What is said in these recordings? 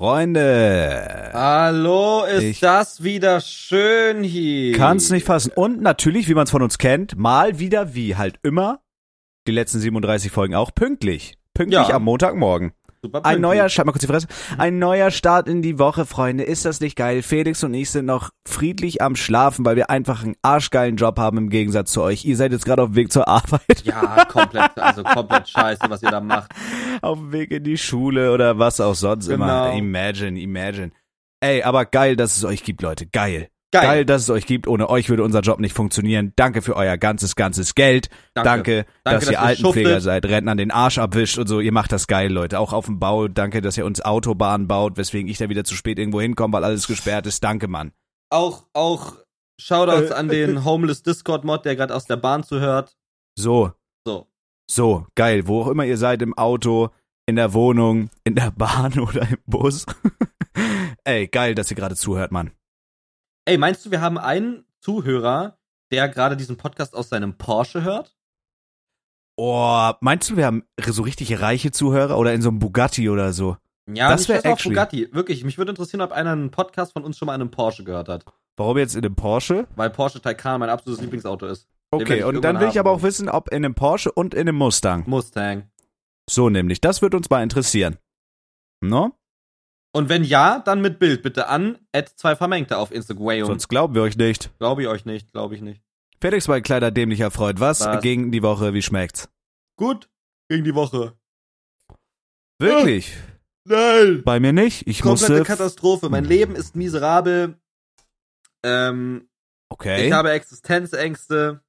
Freunde. Hallo, ist Ich- das wieder schön hier. Kann's nicht fassen. Und natürlich, wie man es von uns kennt, mal wieder wie halt immer, die letzten 37 Folgen auch pünktlich. Pünktlich Ja. am Montagmorgen. Super Ein neuer, schalt mal kurz die Fresse. Ein neuer Start in die Woche, Freunde. Ist das nicht geil? Felix und ich sind noch friedlich am Schlafen, weil wir einfach einen arschgeilen Job haben im Gegensatz zu euch. Ihr seid jetzt gerade auf dem Weg zur Arbeit, Ja, komplett, also komplett scheiße, was ihr da macht. auf dem Weg in die Schule oder was auch sonst immer. Genau. Imagine, imagine. Ey, aber geil, dass es euch gibt, Leute. Geil. Geil. Geil, dass es euch gibt. Ohne euch würde unser Job nicht funktionieren. Danke für euer ganzes, ganzes Geld. Danke, Danke. dass, Danke, ihr dass ihr Altenpfleger schuffelt. seid, Rentnern den Arsch abwischt und so. Ihr macht das geil, Leute. Auch auf dem Bau. Danke, dass ihr uns Autobahnen baut, weswegen ich da wieder zu spät irgendwo hinkomme, weil alles gesperrt ist. Danke, Mann. Auch, auch Shoutouts Äh, an den Homeless Discord Mod, der gerade aus der Bahn zuhört. So, So. so, geil. Wo auch immer ihr seid, im Auto, in der Wohnung, in der Bahn oder im Bus. Ey, geil, dass ihr gerade zuhört, Mann. Ey, meinst du, wir haben einen Zuhörer, der gerade diesen Podcast aus seinem Porsche hört? Oh, meinst du, wir haben so richtig reiche Zuhörer oder in so einem Bugatti oder so? Ja, Das nicht wär das auf actually- Bugatti. Wirklich, mich würde interessieren, ob einer einen Podcast von uns schon mal in einem Porsche gehört hat. Warum jetzt in einem Porsche? Weil Porsche Taycan mein absolutes Lieblingsauto ist. Okay, und dann will ich aber auch wissen, ob in einem Porsche und in einem Mustang. Mustang. So nämlich, das wird uns mal interessieren. No? Und wenn ja, dann mit Bild bitte an, add zwei Vermengte auf Instagram. Sonst glauben wir euch nicht. Glaube ich euch nicht, glaube ich nicht. Felix, mein kleiner dämlicher Freund, was, Was? gegen die Woche, wie schmeckt's? Gut, gegen die Woche. Wirklich? Nein! Bei mir nicht. Ich Komplette musste. Katastrophe. Mein Leben ist miserabel. Ähm, Okay. ich habe Existenzängste.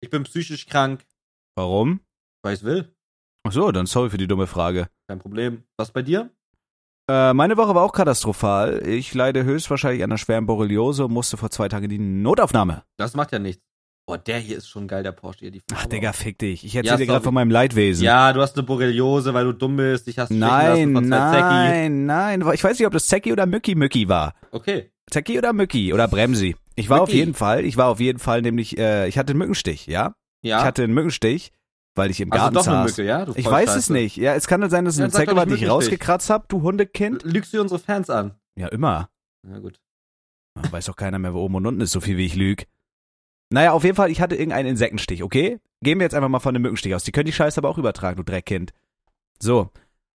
Ich bin psychisch krank. Warum? Weil ich's will. Ach so, dann sorry für die dumme Frage. Kein Problem. Was bei dir? Äh, meine Woche war auch katastrophal. Ich leide höchstwahrscheinlich an einer schweren Borreliose und musste vor zwei Tagen in die Notaufnahme. Das macht ja nichts. Boah, der hier ist schon geil, der Porsche hier. Die Ach, Digga, fick dich. Ich erzähl Ja, dir gerade sorry. von meinem Leidwesen. Ja, du hast eine Borreliose, weil du dumm bist. Ich hast stechen Nein, lassen von zwei Zecki. nein, nein. Ich weiß nicht, ob das Zecki oder Mücki Mücki war. Okay. Zecki oder Mücki oder Bremsi. Ich war auf Mücki. jeden Fall, ich war auf jeden Fall nämlich, äh, ich hatte einen Mückenstich, ja? Ja. Ich hatte einen Mückenstich, weil ich im also Garten doch eine saß. Mücke, ja? Du Ich weiß es nicht. Ja, es kann sein, dass es Ja, eine Zecke doch war, die ich rausgekratzt hab, du Hundekind. Lügst du unsere Fans an? Ja, immer. Na gut. Ja, Weiß doch keiner mehr, wo oben und unten ist, so viel wie ich lüg. Naja, auf jeden Fall, ich hatte irgendeinen Insektenstich, okay? Gehen wir jetzt einfach mal von einem Mückenstich aus. Die können die Scheiße aber auch übertragen, du Dreckkind. So.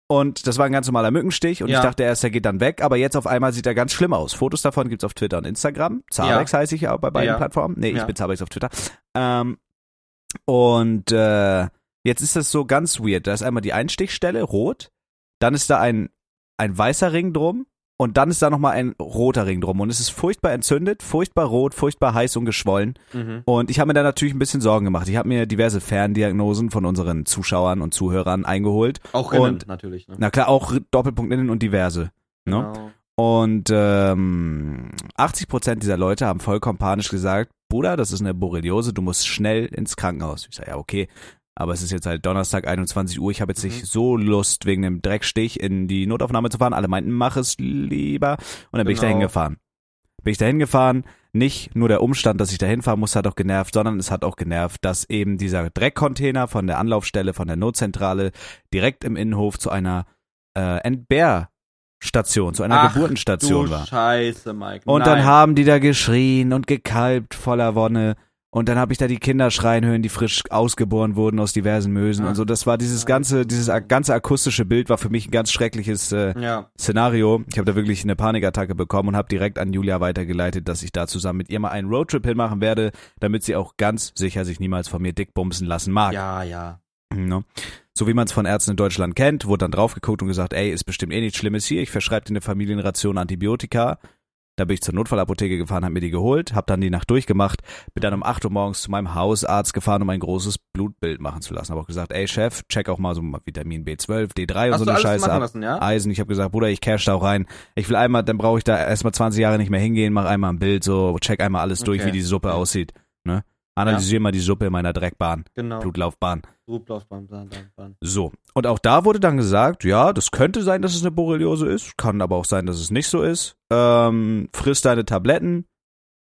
Und das war ein ganz normaler Mückenstich und Ja. ich dachte erst, der geht dann weg, aber jetzt auf einmal sieht er ganz schlimm aus. Fotos davon gibt's auf Twitter und Instagram. Zabex heiße ich ja auch bei beiden Ja. Plattformen. Nee, ich Ja. bin Zabex auf Twitter. Ähm, und äh, jetzt ist das so ganz weird. Da ist einmal die Einstichstelle, rot, dann ist da ein, ein weißer Ring drum und dann ist da nochmal ein roter Ring drum. Und es ist furchtbar entzündet, furchtbar rot, furchtbar heiß und geschwollen. Mhm. Und ich habe mir da natürlich ein bisschen Sorgen gemacht. Ich habe mir diverse Ferndiagnosen von unseren Zuschauern und Zuhörern eingeholt. Auch innen, Und- natürlich. Ne? Na klar, auch Doppelpunkt innen und diverse. Ne? Genau. Und ähm, 80% dieser Leute haben vollkommen panisch gesagt, Bruder, das ist eine Borreliose, du musst schnell ins Krankenhaus. Ich sage, ja, okay. Aber es ist jetzt halt Donnerstag, 21 Uhr. Ich habe jetzt Mhm. nicht so Lust, wegen dem Dreckstich in die Notaufnahme zu fahren. Alle meinten, mach es lieber. Und dann bin ich da Genau. hingefahren. Bin ich da hingefahren. Nicht nur der Umstand, dass ich da hinfahren muss, hat auch genervt, sondern es hat auch genervt, dass eben dieser Dreckcontainer von der Anlaufstelle, von der Notzentrale direkt im Innenhof zu einer äh, Entbehrstation, zu einer Ach, Geburtenstation war. Scheiße, Mike. Und Nein. dann haben die da geschrien und gekalbt voller Wonne. Und dann habe ich da die Kinder schreien hören, die frisch ausgeboren wurden aus diversen Mösen Ach, und so. Das war dieses ganze, dieses ganze akustische Bild war für mich ein ganz schreckliches äh, Ja. Szenario. Ich habe da wirklich eine Panikattacke bekommen und habe direkt an Julia weitergeleitet, dass ich da zusammen mit ihr mal einen Roadtrip hinmachen werde, damit sie auch ganz sicher sich niemals von mir dickbumsen lassen mag. Ja, ja. Ne? So wie man es von Ärzten in Deutschland kennt, wurde dann drauf geguckt und gesagt, ey, ist bestimmt eh nichts Schlimmes hier, ich verschreibe dir eine Familienration Antibiotika. Da bin ich zur Notfallapotheke gefahren, hab mir die geholt, hab dann die Nacht durchgemacht, bin dann um 8 Uhr morgens zu meinem Hausarzt gefahren, um ein großes Blutbild machen zu lassen. Hab auch gesagt, ey Chef, check auch mal so Vitamin B12, D3 und Hast so eine Scheiße ab. lassen, ja? Eisen. Ich habe gesagt, Bruder, ich cash da auch rein. Ich will einmal, dann brauche ich da erstmal 20 Jahre nicht mehr hingehen, mach einmal ein Bild, so check einmal alles durch, Okay. wie die Suppe aussieht. Ne? Analysier mal die Suppe in meiner Dreckbahn, Genau. Blutlaufbahn. Blutlaufbahn, Bahn, Bahn, Bahn. So. Und auch da wurde dann gesagt, ja, das könnte sein, dass es eine Borreliose ist, kann aber auch sein, dass es nicht so ist. Ähm, friss deine Tabletten,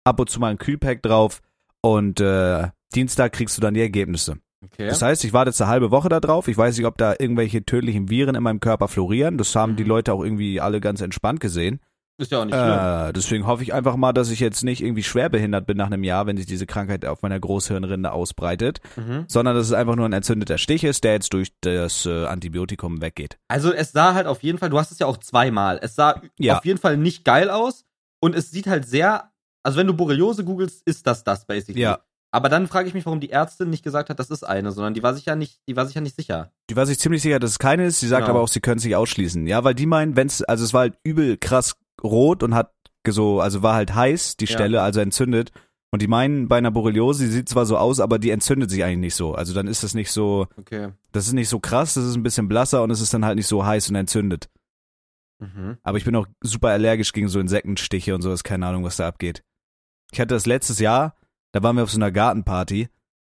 ab und zu mal ein Kühlpack drauf und äh, Dienstag kriegst du dann die Ergebnisse. Okay. Das heißt, ich warte jetzt eine halbe Woche da drauf. Ich weiß nicht, ob da irgendwelche tödlichen Viren in meinem Körper florieren. Das haben Mhm. die Leute auch irgendwie alle ganz entspannt gesehen. Ist ja auch nicht schlimm. Äh, deswegen hoffe ich einfach mal, dass ich jetzt nicht irgendwie schwerbehindert bin nach einem Jahr, wenn sich diese Krankheit auf meiner Großhirnrinde ausbreitet, Mhm. sondern dass es einfach nur ein entzündeter Stich ist, der jetzt durch das äh, Antibiotikum weggeht. Also es sah halt auf jeden Fall, du hast es ja auch zweimal. Es sah Ja. auf jeden Fall nicht geil aus und es sieht halt sehr, also wenn du Borreliose googelst, ist das das basically. Ja. Aber dann frage ich mich, warum die Ärztin nicht gesagt hat, das ist eine, sondern die war sich ja nicht, die war sich ja nicht sicher. Die war sich ziemlich sicher, dass es keine ist. Sie sagt Genau. aber auch, sie können es nicht ausschließen. Ja, weil die meinen, wenn's, also es war halt übel krass rot und hat so, also war halt heiß, die Ja. Stelle, also entzündet. Und die meinen, bei einer Borreliose, die sieht zwar so aus, aber die entzündet sich eigentlich nicht so. Also dann ist das nicht so, Okay. das ist nicht so krass, das ist ein bisschen blasser und es ist dann halt nicht so heiß und entzündet. Mhm. Aber ich bin auch super allergisch gegen so Insektenstiche und sowas, keine Ahnung, was da abgeht. Ich hatte das letztes Jahr, da waren wir auf so einer Gartenparty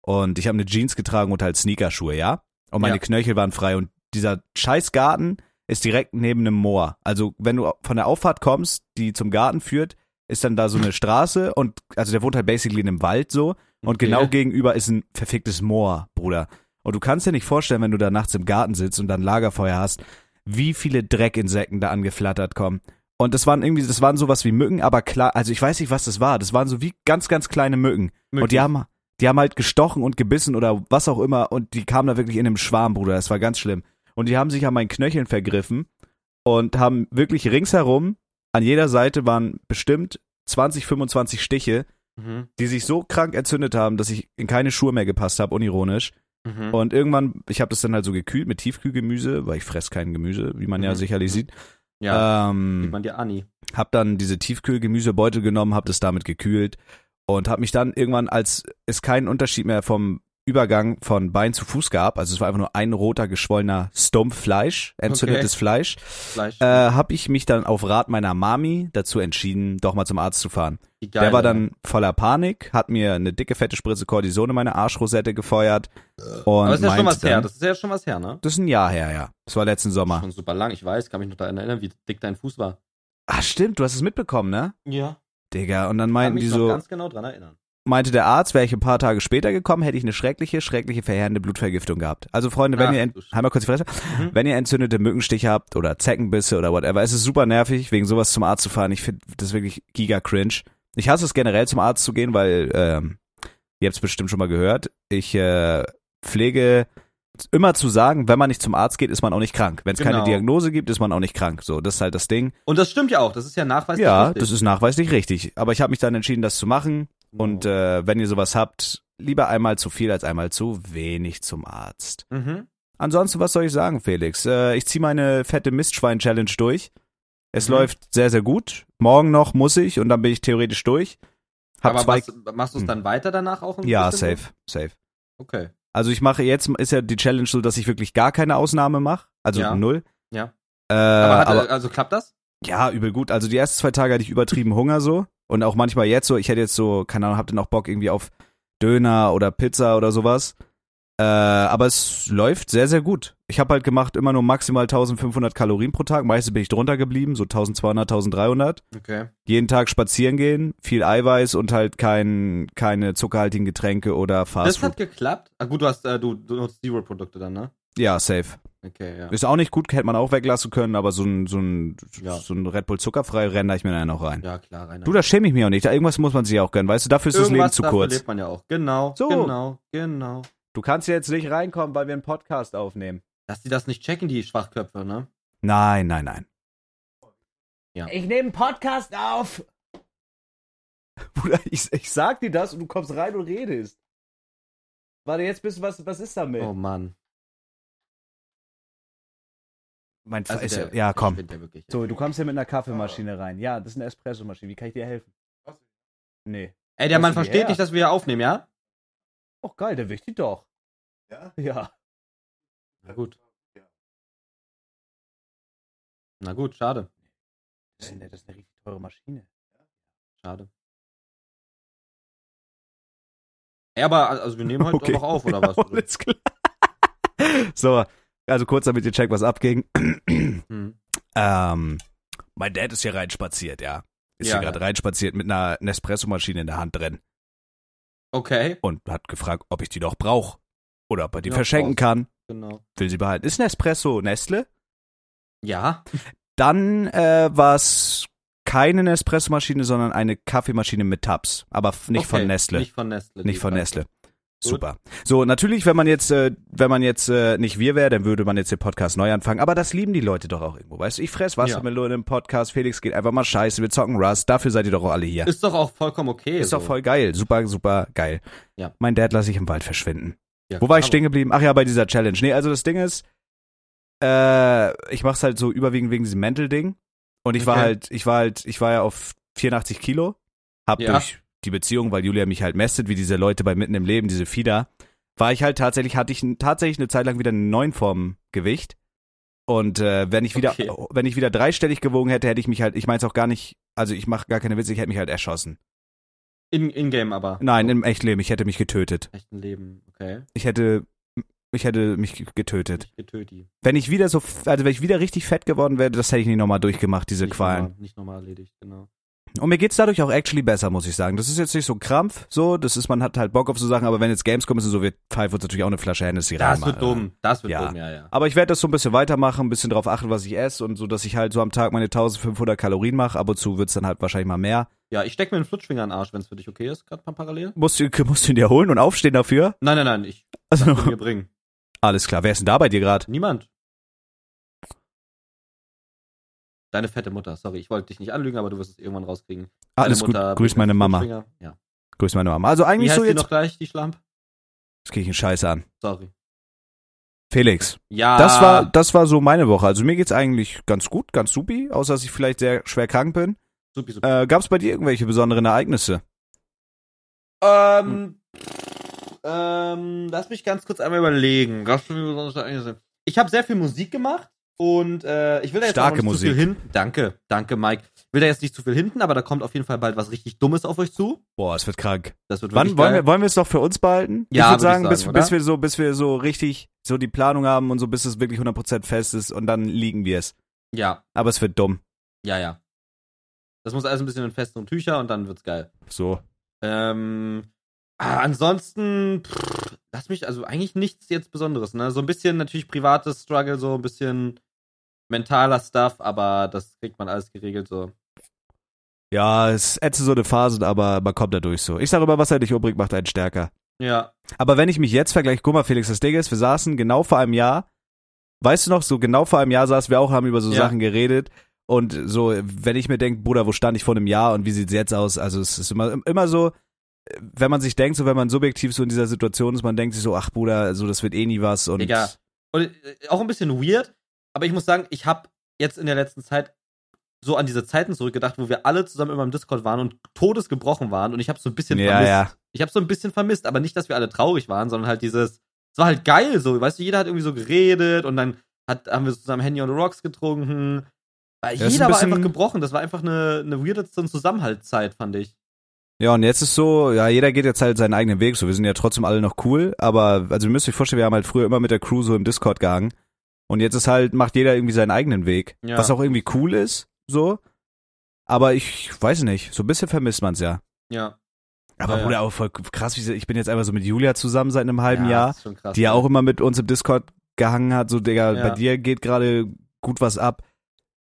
und ich habe eine Jeans getragen und halt Sneakerschuhe, ja? Und meine Ja. Knöchel waren frei und dieser scheiß Garten ist direkt neben einem Moor. Also wenn du von der Auffahrt kommst, die zum Garten führt, ist dann da so eine Straße und also der wohnt halt basically in einem Wald so und Okay. genau gegenüber ist ein verficktes Moor, Bruder. Und du kannst dir nicht vorstellen, wenn du da nachts im Garten sitzt und dann Lagerfeuer hast, wie viele Dreckinsekten da angeflattert kommen. Und das waren irgendwie, das waren sowas wie Mücken, aber klar, also ich weiß nicht, was das war. Das waren so wie ganz, ganz kleine Mücken. Und die haben, die haben halt gestochen und gebissen oder was auch immer und die kamen da wirklich in einem Schwarm, Bruder. Das war ganz schlimm. Und die haben sich an meinen Knöcheln vergriffen und haben wirklich ringsherum, an jeder Seite waren bestimmt 20, 25 Stiche, Mhm. die sich so krank entzündet haben, dass ich in keine Schuhe mehr gepasst habe, unironisch. Mhm. Und irgendwann, ich habe das dann halt so gekühlt mit Tiefkühlgemüse, weil ich fress kein Gemüse, wie man ja Mhm. sicherlich sieht. ja, sieht Ähm, man dir Anni. hab dann diese Tiefkühlgemüsebeutel genommen, hab das damit gekühlt und hab mich dann irgendwann, als es keinen Unterschied mehr vom Übergang von Bein zu Fuß gab, also es war einfach nur ein roter geschwollener Stumpf Fleisch, entzündetes Fleisch, Fleisch. äh, habe ich mich dann auf Rat meiner Mami dazu entschieden, doch mal zum Arzt zu fahren. Geil, Der war dann voller Panik, hat mir eine dicke fette Spritze Cortison in meine Arschrosette gefeuert und Aber das ist ja schon was her. dann, Das ist ja schon was her, ne? das ist ein Jahr her, ja. Das war letzten Sommer. Schon super lang. Ich weiß, kann mich noch daran erinnern, wie dick dein Fuß war. Ah, stimmt, du hast es mitbekommen, ne? Ja. Digga, und dann Kann meinten mich die noch so, ganz genau dran erinnern. Meinte der Arzt, wäre ich ein paar Tage später gekommen, hätte ich eine schreckliche, schreckliche, verheerende Blutvergiftung gehabt. Also Freunde, wenn Ach, ihr, ent kurz die Fresse, Mhm. wenn ihr entzündete Mückenstiche habt oder Zeckenbisse oder whatever, es ist super nervig, wegen sowas zum Arzt zu fahren. Ich finde das wirklich giga cringe. Ich hasse es generell zum Arzt zu gehen, weil, ähm, ihr habt es bestimmt schon mal gehört, ich äh, pflege immer zu sagen, wenn man nicht zum Arzt geht, ist man auch nicht krank. Wenn es keine Genau. Diagnose gibt, ist man auch nicht krank. So, das ist halt das Ding. Und das stimmt ja auch. Das ist ja nachweislich Ja, richtig. das ist nachweislich richtig. Aber ich habe mich dann entschieden, das zu machen. Und äh, wenn ihr sowas habt, lieber einmal zu viel als einmal zu wenig zum Arzt. mhm. Ansonsten, was soll ich sagen, Felix? Äh, ich ziehe meine fette Mistschwein-Challenge durch. Es Mhm. läuft sehr, sehr gut. Morgen noch muss ich und dann bin ich theoretisch durch. Hab Aber zwei. was, machst du es Hm. dann weiter danach auch? ja, safe, safe. Okay. Also ich mache jetzt ist ja die Challenge so, dass ich wirklich gar keine Ausnahme mache. Also Ja. null. Ja. Äh, Aber, hat, aber also klappt das? Ja, übel gut. Also die ersten zwei Tage hatte ich übertrieben Hunger so. Und auch manchmal jetzt so, ich hätte jetzt so, keine Ahnung, hab dann auch Bock irgendwie auf Döner oder Pizza oder sowas. Äh, aber es läuft sehr, sehr gut. Ich habe halt gemacht immer nur maximal 1500 Kalorien pro Tag. Meistens bin ich drunter geblieben, so 1200, 1300. Okay. Jeden Tag spazieren gehen, viel Eiweiß und halt kein, keine zuckerhaltigen Getränke oder Das Fastfood. hat geklappt. Ah, gut, du hast, äh, du, du nutzt Zero-Produkte dann, ne? Ja, safe. Okay, ja. Ist auch nicht gut, hätte man auch weglassen können, aber so ein, so ein, Ja. so ein Red Bull zuckerfrei renne ich mir dann noch rein. Ja, klar, Rainer. Du, da schäme ich mich auch nicht. Da Irgendwas muss man sich auch gönnen. Weißt du, dafür ist das Leben Irgendwas zu kurz. lebt man ja auch. Genau, So. genau, genau. Du kannst jetzt nicht reinkommen, weil wir einen Podcast aufnehmen. Dass die das nicht checken, die Schwachköpfe, ne? Nein, nein, nein. Ja. Ich nehme einen Podcast auf. Bruder, ich, ich sag dir das und du kommst rein und redest. Warte, jetzt bist du, was, was ist damit? Oh Mann. Mein Also ist der, ja, ja, der komm. spinnt ja wirklich. So, du kommst hier mit einer Kaffeemaschine rein. Ja, das ist eine Espressomaschine. Wie kann ich dir helfen? Nee. Ey, der Mann versteht her. nicht, dass wir hier aufnehmen, ja? Oh, geil, der wichtig doch. Ja? Ja. Na gut. Na gut, schade. Das ist eine, das ist eine richtig teure Maschine. Schade. Ey, aber also wir nehmen heute Okay. doch noch auf, oder was? Alles klar. So, also kurz damit ihr checkt, was abging. Hm. Ähm, mein Dad ist hier reinspaziert, ja. Ist Ja, hier gerade reinspaziert mit einer Nespresso-Maschine in der Hand drin Okay. und hat gefragt, ob ich die doch brauche. Oder ob er die Ja, verschenken raus. kann. Genau. Will sie behalten. Ist Nespresso Nestle? Ja. Dann äh, war es keine Nespresso-Maschine, sondern eine Kaffeemaschine mit Tabs. Aber nicht Okay, von Nestle. Nicht von Nestle. Nicht von. Nestle. Super. So, natürlich, wenn man jetzt, äh, wenn man jetzt äh, nicht wir wäre, dann würde man jetzt den Podcast neu anfangen. Aber das lieben die Leute doch auch irgendwo. Weißt du, ich fress Wassermelone im Podcast, Felix geht einfach mal scheiße, wir zocken Rust, dafür seid ihr doch auch alle hier. Ist doch auch vollkommen okay. Ist so. doch voll geil. Super, super geil. Ja. Mein Dad lasse ich im Wald verschwinden. Ja, Wo war ich stehen geblieben? Ach ja, bei dieser Challenge. Nee, also das Ding ist, äh, ich mach's halt so überwiegend wegen diesem Mental-Ding. Und ich war Okay. halt, ich war halt, ich war ja auf 84 Kilo. Hab Ja. durch die Beziehung, weil Julia mich halt mästet, wie diese Leute bei Mitten im Leben, diese Fieder, war ich halt tatsächlich, hatte ich tatsächlich eine Zeit lang wieder einen neuen Form Gewicht. Und äh, wenn ich wieder, Okay. wenn ich wieder dreistellig gewogen hätte, hätte ich mich halt, ich mein's auch gar nicht, also ich mache gar keine Witze, ich hätte mich halt erschossen. In, in Game aber. Nein, im Echtleben, ich hätte mich getötet. Echten Leben. Okay. Ich hätte, ich hätte mich getötet. Getötet. Wenn ich wieder so, also wenn ich wieder richtig fett geworden wäre, das hätte ich nicht nochmal durchgemacht, diese Nicht Qualen. Normal, nicht normal erledigt, genau. Und mir geht's dadurch auch actually besser, muss ich sagen. Das ist jetzt nicht so ein Krampf, so, das ist, man hat halt Bock auf so Sachen, aber wenn jetzt Games kommen, ist es so, wir pfeifen uns natürlich auch eine Flasche Hennessy rein. Das wird dumm. Das wird Ja. dumm, ja, ja. Aber ich werde das so ein bisschen weitermachen, ein bisschen drauf achten, was ich esse und so, dass ich halt so am Tag meine 1500 Kalorien mache. Ab und zu wird's dann halt wahrscheinlich mal mehr. Ja, ich steck mir einen Flutschfinger in den Arsch, wenn es für dich okay ist, gerade mal parallel. Musst du, musst du ihn dir holen und aufstehen dafür? Nein, nein, nein, ich Also, mir bringen. alles klar. Wer ist denn da bei dir gerade? Niemand. Deine fette Mutter, sorry, ich wollte dich nicht anlügen, aber du wirst es irgendwann rauskriegen. Alles Deine gut. Mutter Grüß meine Mama. Ja. Grüß meine Mama. Also Wie eigentlich heißt so jetzt. noch gleich, die Schlamp? Jetzt krieg ich einen Scheiß an. Sorry. Felix. Ja. Das war, das war so meine Woche. Also mir geht's eigentlich ganz gut, ganz supi, außer dass ich vielleicht sehr schwer krank bin. Supi, supi. Äh, gab's bei dir irgendwelche besonderen Ereignisse? Ähm, ähm, lass mich ganz kurz einmal überlegen. Mir besonders eigentlich sind. Ich habe sehr viel Musik gemacht und äh, ich will da jetzt Starke nicht Musik. zu viel hinten. Danke, danke, Mike. Will da jetzt nicht zu viel hinten, aber da kommt auf jeden Fall bald was richtig Dummes auf euch zu. Boah, es wird krank. Das wird wirklich Wann wollen wir, wollen wir es doch für uns behalten? Ja, ich würde würd ich sagen, sagen, bis, bis wir so, bis wir so richtig so die Planung haben und so, bis es wirklich 100% fest ist und dann liegen wir es. Ja, Aber es wird dumm. ja, ja. Das muss alles ein bisschen in festeren Tücher und dann wird's geil. So. Ähm, ah, ansonsten, pff, lass mich, also eigentlich nichts jetzt Besonderes, ne? So ein bisschen natürlich privates Struggle, so ein bisschen mentaler Stuff, aber das kriegt man alles geregelt, so. Ja, es ätze so eine Phase, aber man kommt da durch so. Ich sage immer, was er dich umbringt, macht einen stärker. Ja, Aber wenn ich mich jetzt vergleiche, guck mal, Felix, das Ding ist, wir saßen genau vor einem Jahr, weißt du noch, so genau vor einem Jahr saßen wir auch, haben über so Ja. Sachen geredet. Und so, wenn ich mir denke, Bruder, wo stand ich vor einem Jahr und wie sieht's jetzt aus? Also es ist immer, immer so, wenn man sich denkt, so wenn man subjektiv so in dieser Situation ist, man denkt sich so, ach Bruder, so das wird eh nie was und Digga. Und äh, auch ein bisschen weird, aber ich muss sagen, ich habe jetzt in der letzten Zeit so an diese Zeiten zurückgedacht, wo wir alle zusammen immer im Discord waren und todesgebrochen waren und ich habe so ein bisschen ja, vermisst. ja. Ich habe so ein bisschen vermisst, aber nicht, dass wir alle traurig waren, sondern halt dieses, es war halt geil so, weißt du, jeder hat irgendwie so geredet und dann hat, haben wir zusammen Handy on the Rocks getrunken. Ist ein Jeder war einfach gebrochen, das war einfach eine, eine weirde Zusammenhaltszeit, fand ich. Ja, und jetzt ist so, ja, jeder geht jetzt halt seinen eigenen Weg. So, wir sind ja trotzdem alle noch cool, aber also ihr müsst euch vorstellen, wir haben halt früher immer mit der Crew so im Discord gehangen. Und jetzt ist halt, macht jeder irgendwie seinen eigenen Weg. Ja. Was auch irgendwie cool ist, so. Aber ich weiß nicht, so ein bisschen vermisst man's ja. Ja. Aber Ja. Bruder, auch voll krass, wie sie, ich bin jetzt einfach so mit Julia zusammen seit einem halben ja, Jahr, das ist schon krass, die ja auch immer mit uns im Discord gehangen hat, so, Digga, Ja. bei dir geht gerade gut was ab.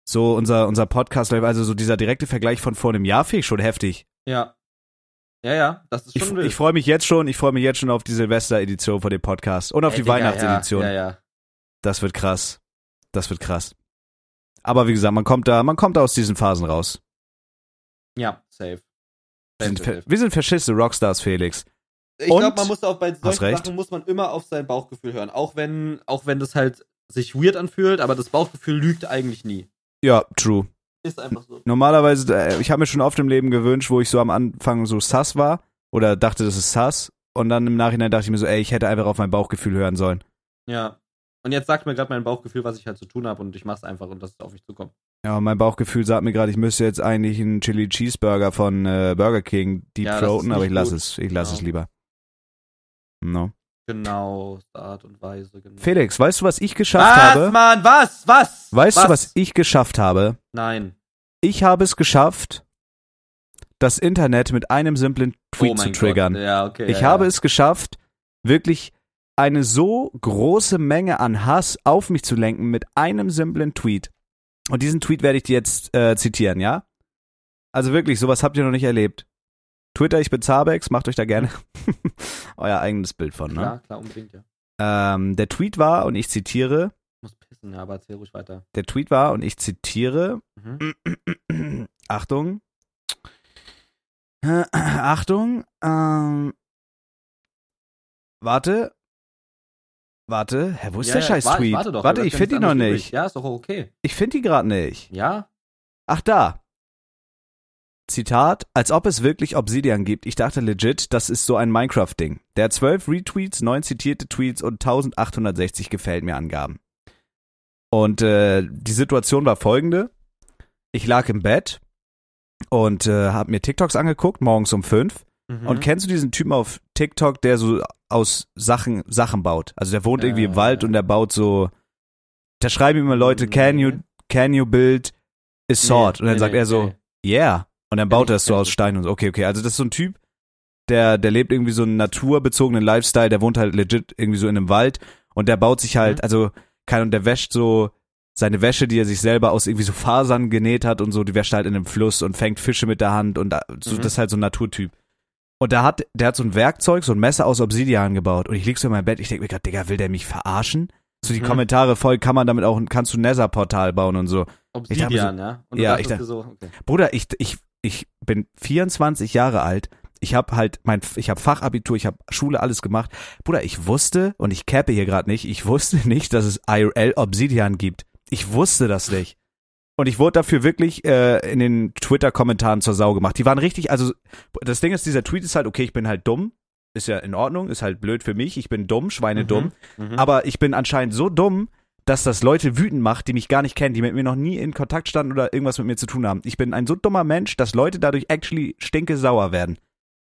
So, unser, unser Podcast, also so dieser direkte Vergleich von vor einem Jahr finde ich schon heftig. Ja. Ja, ja, das ist Ich, schon wild. ich freue mich jetzt schon, ich freue mich jetzt schon auf die Silvester-Edition von dem Podcast und auf Ey, die Digga, Weihnachtsedition. Ja, ja, ja. Das wird krass. Das wird krass. Aber wie gesagt, man kommt da, man kommt aus diesen Phasen raus. Ja, safe. Wir sind, Safe, wir sind verschisse Rockstars, Felix. Ich glaube, man muss auch bei solchen. Sachen muss man immer auf sein Bauchgefühl hören. Auch wenn, auch wenn das halt sich weird anfühlt, aber das Bauchgefühl lügt eigentlich nie. Ja, true. Ist einfach so. Normalerweise, äh, ich habe mir schon oft im Leben gewünscht, wo ich so am Anfang so sass war oder dachte, das ist sass. Und dann im Nachhinein dachte ich mir so, ey, ich hätte einfach auf mein Bauchgefühl hören sollen. Ja. Und jetzt sagt mir gerade mein Bauchgefühl, was ich halt zu tun habe und ich mach's einfach und das ist auf mich zukommt. Ja, mein Bauchgefühl sagt mir gerade, ich müsste jetzt eigentlich einen Chili Cheeseburger von äh, Burger King deep Ja, throaten, aber ich lasse es, ich lasse Genau. es lieber. No. Genau, Art und Weise, genau. Felix, weißt du, was ich geschafft was, habe? Mann, was? Was? Weißt du, was ich geschafft habe? Nein. Ich habe es geschafft, das Internet mit einem simplen Tweet oh zu triggern. Ja, okay. ich ja, habe ja. es geschafft, wirklich eine so große Menge an Hass auf mich zu lenken mit einem simplen Tweet. Und diesen Tweet werde ich dir jetzt äh, zitieren, ja? Also wirklich, sowas habt ihr noch nicht erlebt. Twitter, ich bin Zabex, macht euch da gerne euer eigenes Bild von, ne? Klar, klar, unbedingt, ja. Ähm, der Tweet war, und ich zitiere, Muss pissen, ja, aber erzähl ruhig weiter. der Tweet war, und ich zitiere, Mhm. Achtung. Achtung. Ähm, warte. Warte. Hä, wo ist der scheiß wa- Tweet? Warte, doch, warte ich finde ja noch nicht. übrig. Ja, ist doch okay. Ich finde ihn gerade nicht. Ja? Ach, da. Zitat, als ob es wirklich Obsidian gibt. Ich dachte legit, das ist so ein Minecraft-Ding. Der hat 12 Retweets, 9 zitierte Tweets und 1860 gefällt mir Angaben. Und äh, die Situation war folgende. Ich lag im Bett und äh, habe mir TikToks angeguckt, morgens um 5. Mhm. Und kennst du diesen Typen auf TikTok, der so aus Sachen Sachen baut? Also der wohnt irgendwie im Äh. Wald und der baut so. Da schreiben ihm immer Leute, Nee. can you, can you build a sword? und dann nee, sagt nee, er so, nee. yeah. Und dann baut Nee, er es so aus. Stein und so. Okay, okay. Also das ist so ein Typ, der, der lebt irgendwie so einen naturbezogenen Lifestyle, der wohnt halt legit irgendwie so in einem Wald und der baut sich halt, Mhm. also kann und der wäscht so seine Wäsche, die er sich selber aus irgendwie so Fasern genäht hat und so, die wäscht halt in einem Fluss und fängt Fische mit der Hand und da- so, Mhm. das ist halt so ein Naturtyp. Und da hat, der hat so ein Werkzeug, so ein Messer aus Obsidian gebaut. Und ich lieg so in meinem Bett, ich denke mir gerade, Digga, will der mich verarschen? So die Mhm. Kommentare voll, kann man damit auch, kannst du ein Nether-Portal bauen und so. dachte Obsidian, ja? Und Ja, ich dir so, okay. Bruder, ich, ich, ich bin 24 Jahre alt. Ich habe halt mein, ich habe Fachabitur, ich habe Schule, alles gemacht. Bruder, ich wusste, und ich cappe hier gerade nicht, ich wusste nicht, dass es IRL Obsidian gibt. Ich wusste das nicht. Und ich wurde dafür wirklich äh, in den Twitter-Kommentaren zur Sau gemacht. Die waren richtig, also das Ding ist, dieser Tweet ist halt, okay, ich bin halt dumm. Ist ja in Ordnung, ist halt blöd für mich. Ich bin dumm, schweinedumm. Mhm. Aber ich bin anscheinend so dumm, dass das Leute wütend macht, die mich gar nicht kennen, die mit mir noch nie in Kontakt standen oder irgendwas mit mir zu tun haben. Ich bin ein so dummer Mensch, dass Leute dadurch actually stinke sauer werden.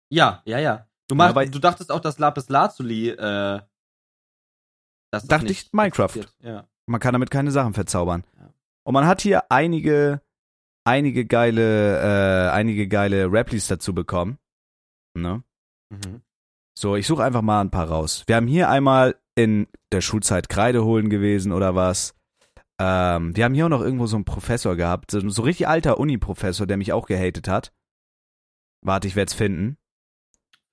Ja, ja, ja. Du, machst, aber- du dachtest auch, dass Lapis Lazuli, äh, das Dachte ich, Minecraft. Ja. Man kann damit keine Sachen verzaubern. Ja. Und man hat hier einige, einige geile, äh, einige geile Raplis dazu bekommen. Ne? Mhm. So, ich suche einfach mal ein paar raus. Wir haben hier einmal in der Schulzeit Kreide holen gewesen oder was. Ähm, wir haben hier auch noch irgendwo so einen Professor gehabt, so, so richtig alter Uni-Professor, der mich auch gehatet hat. Warte, ich werd's finden.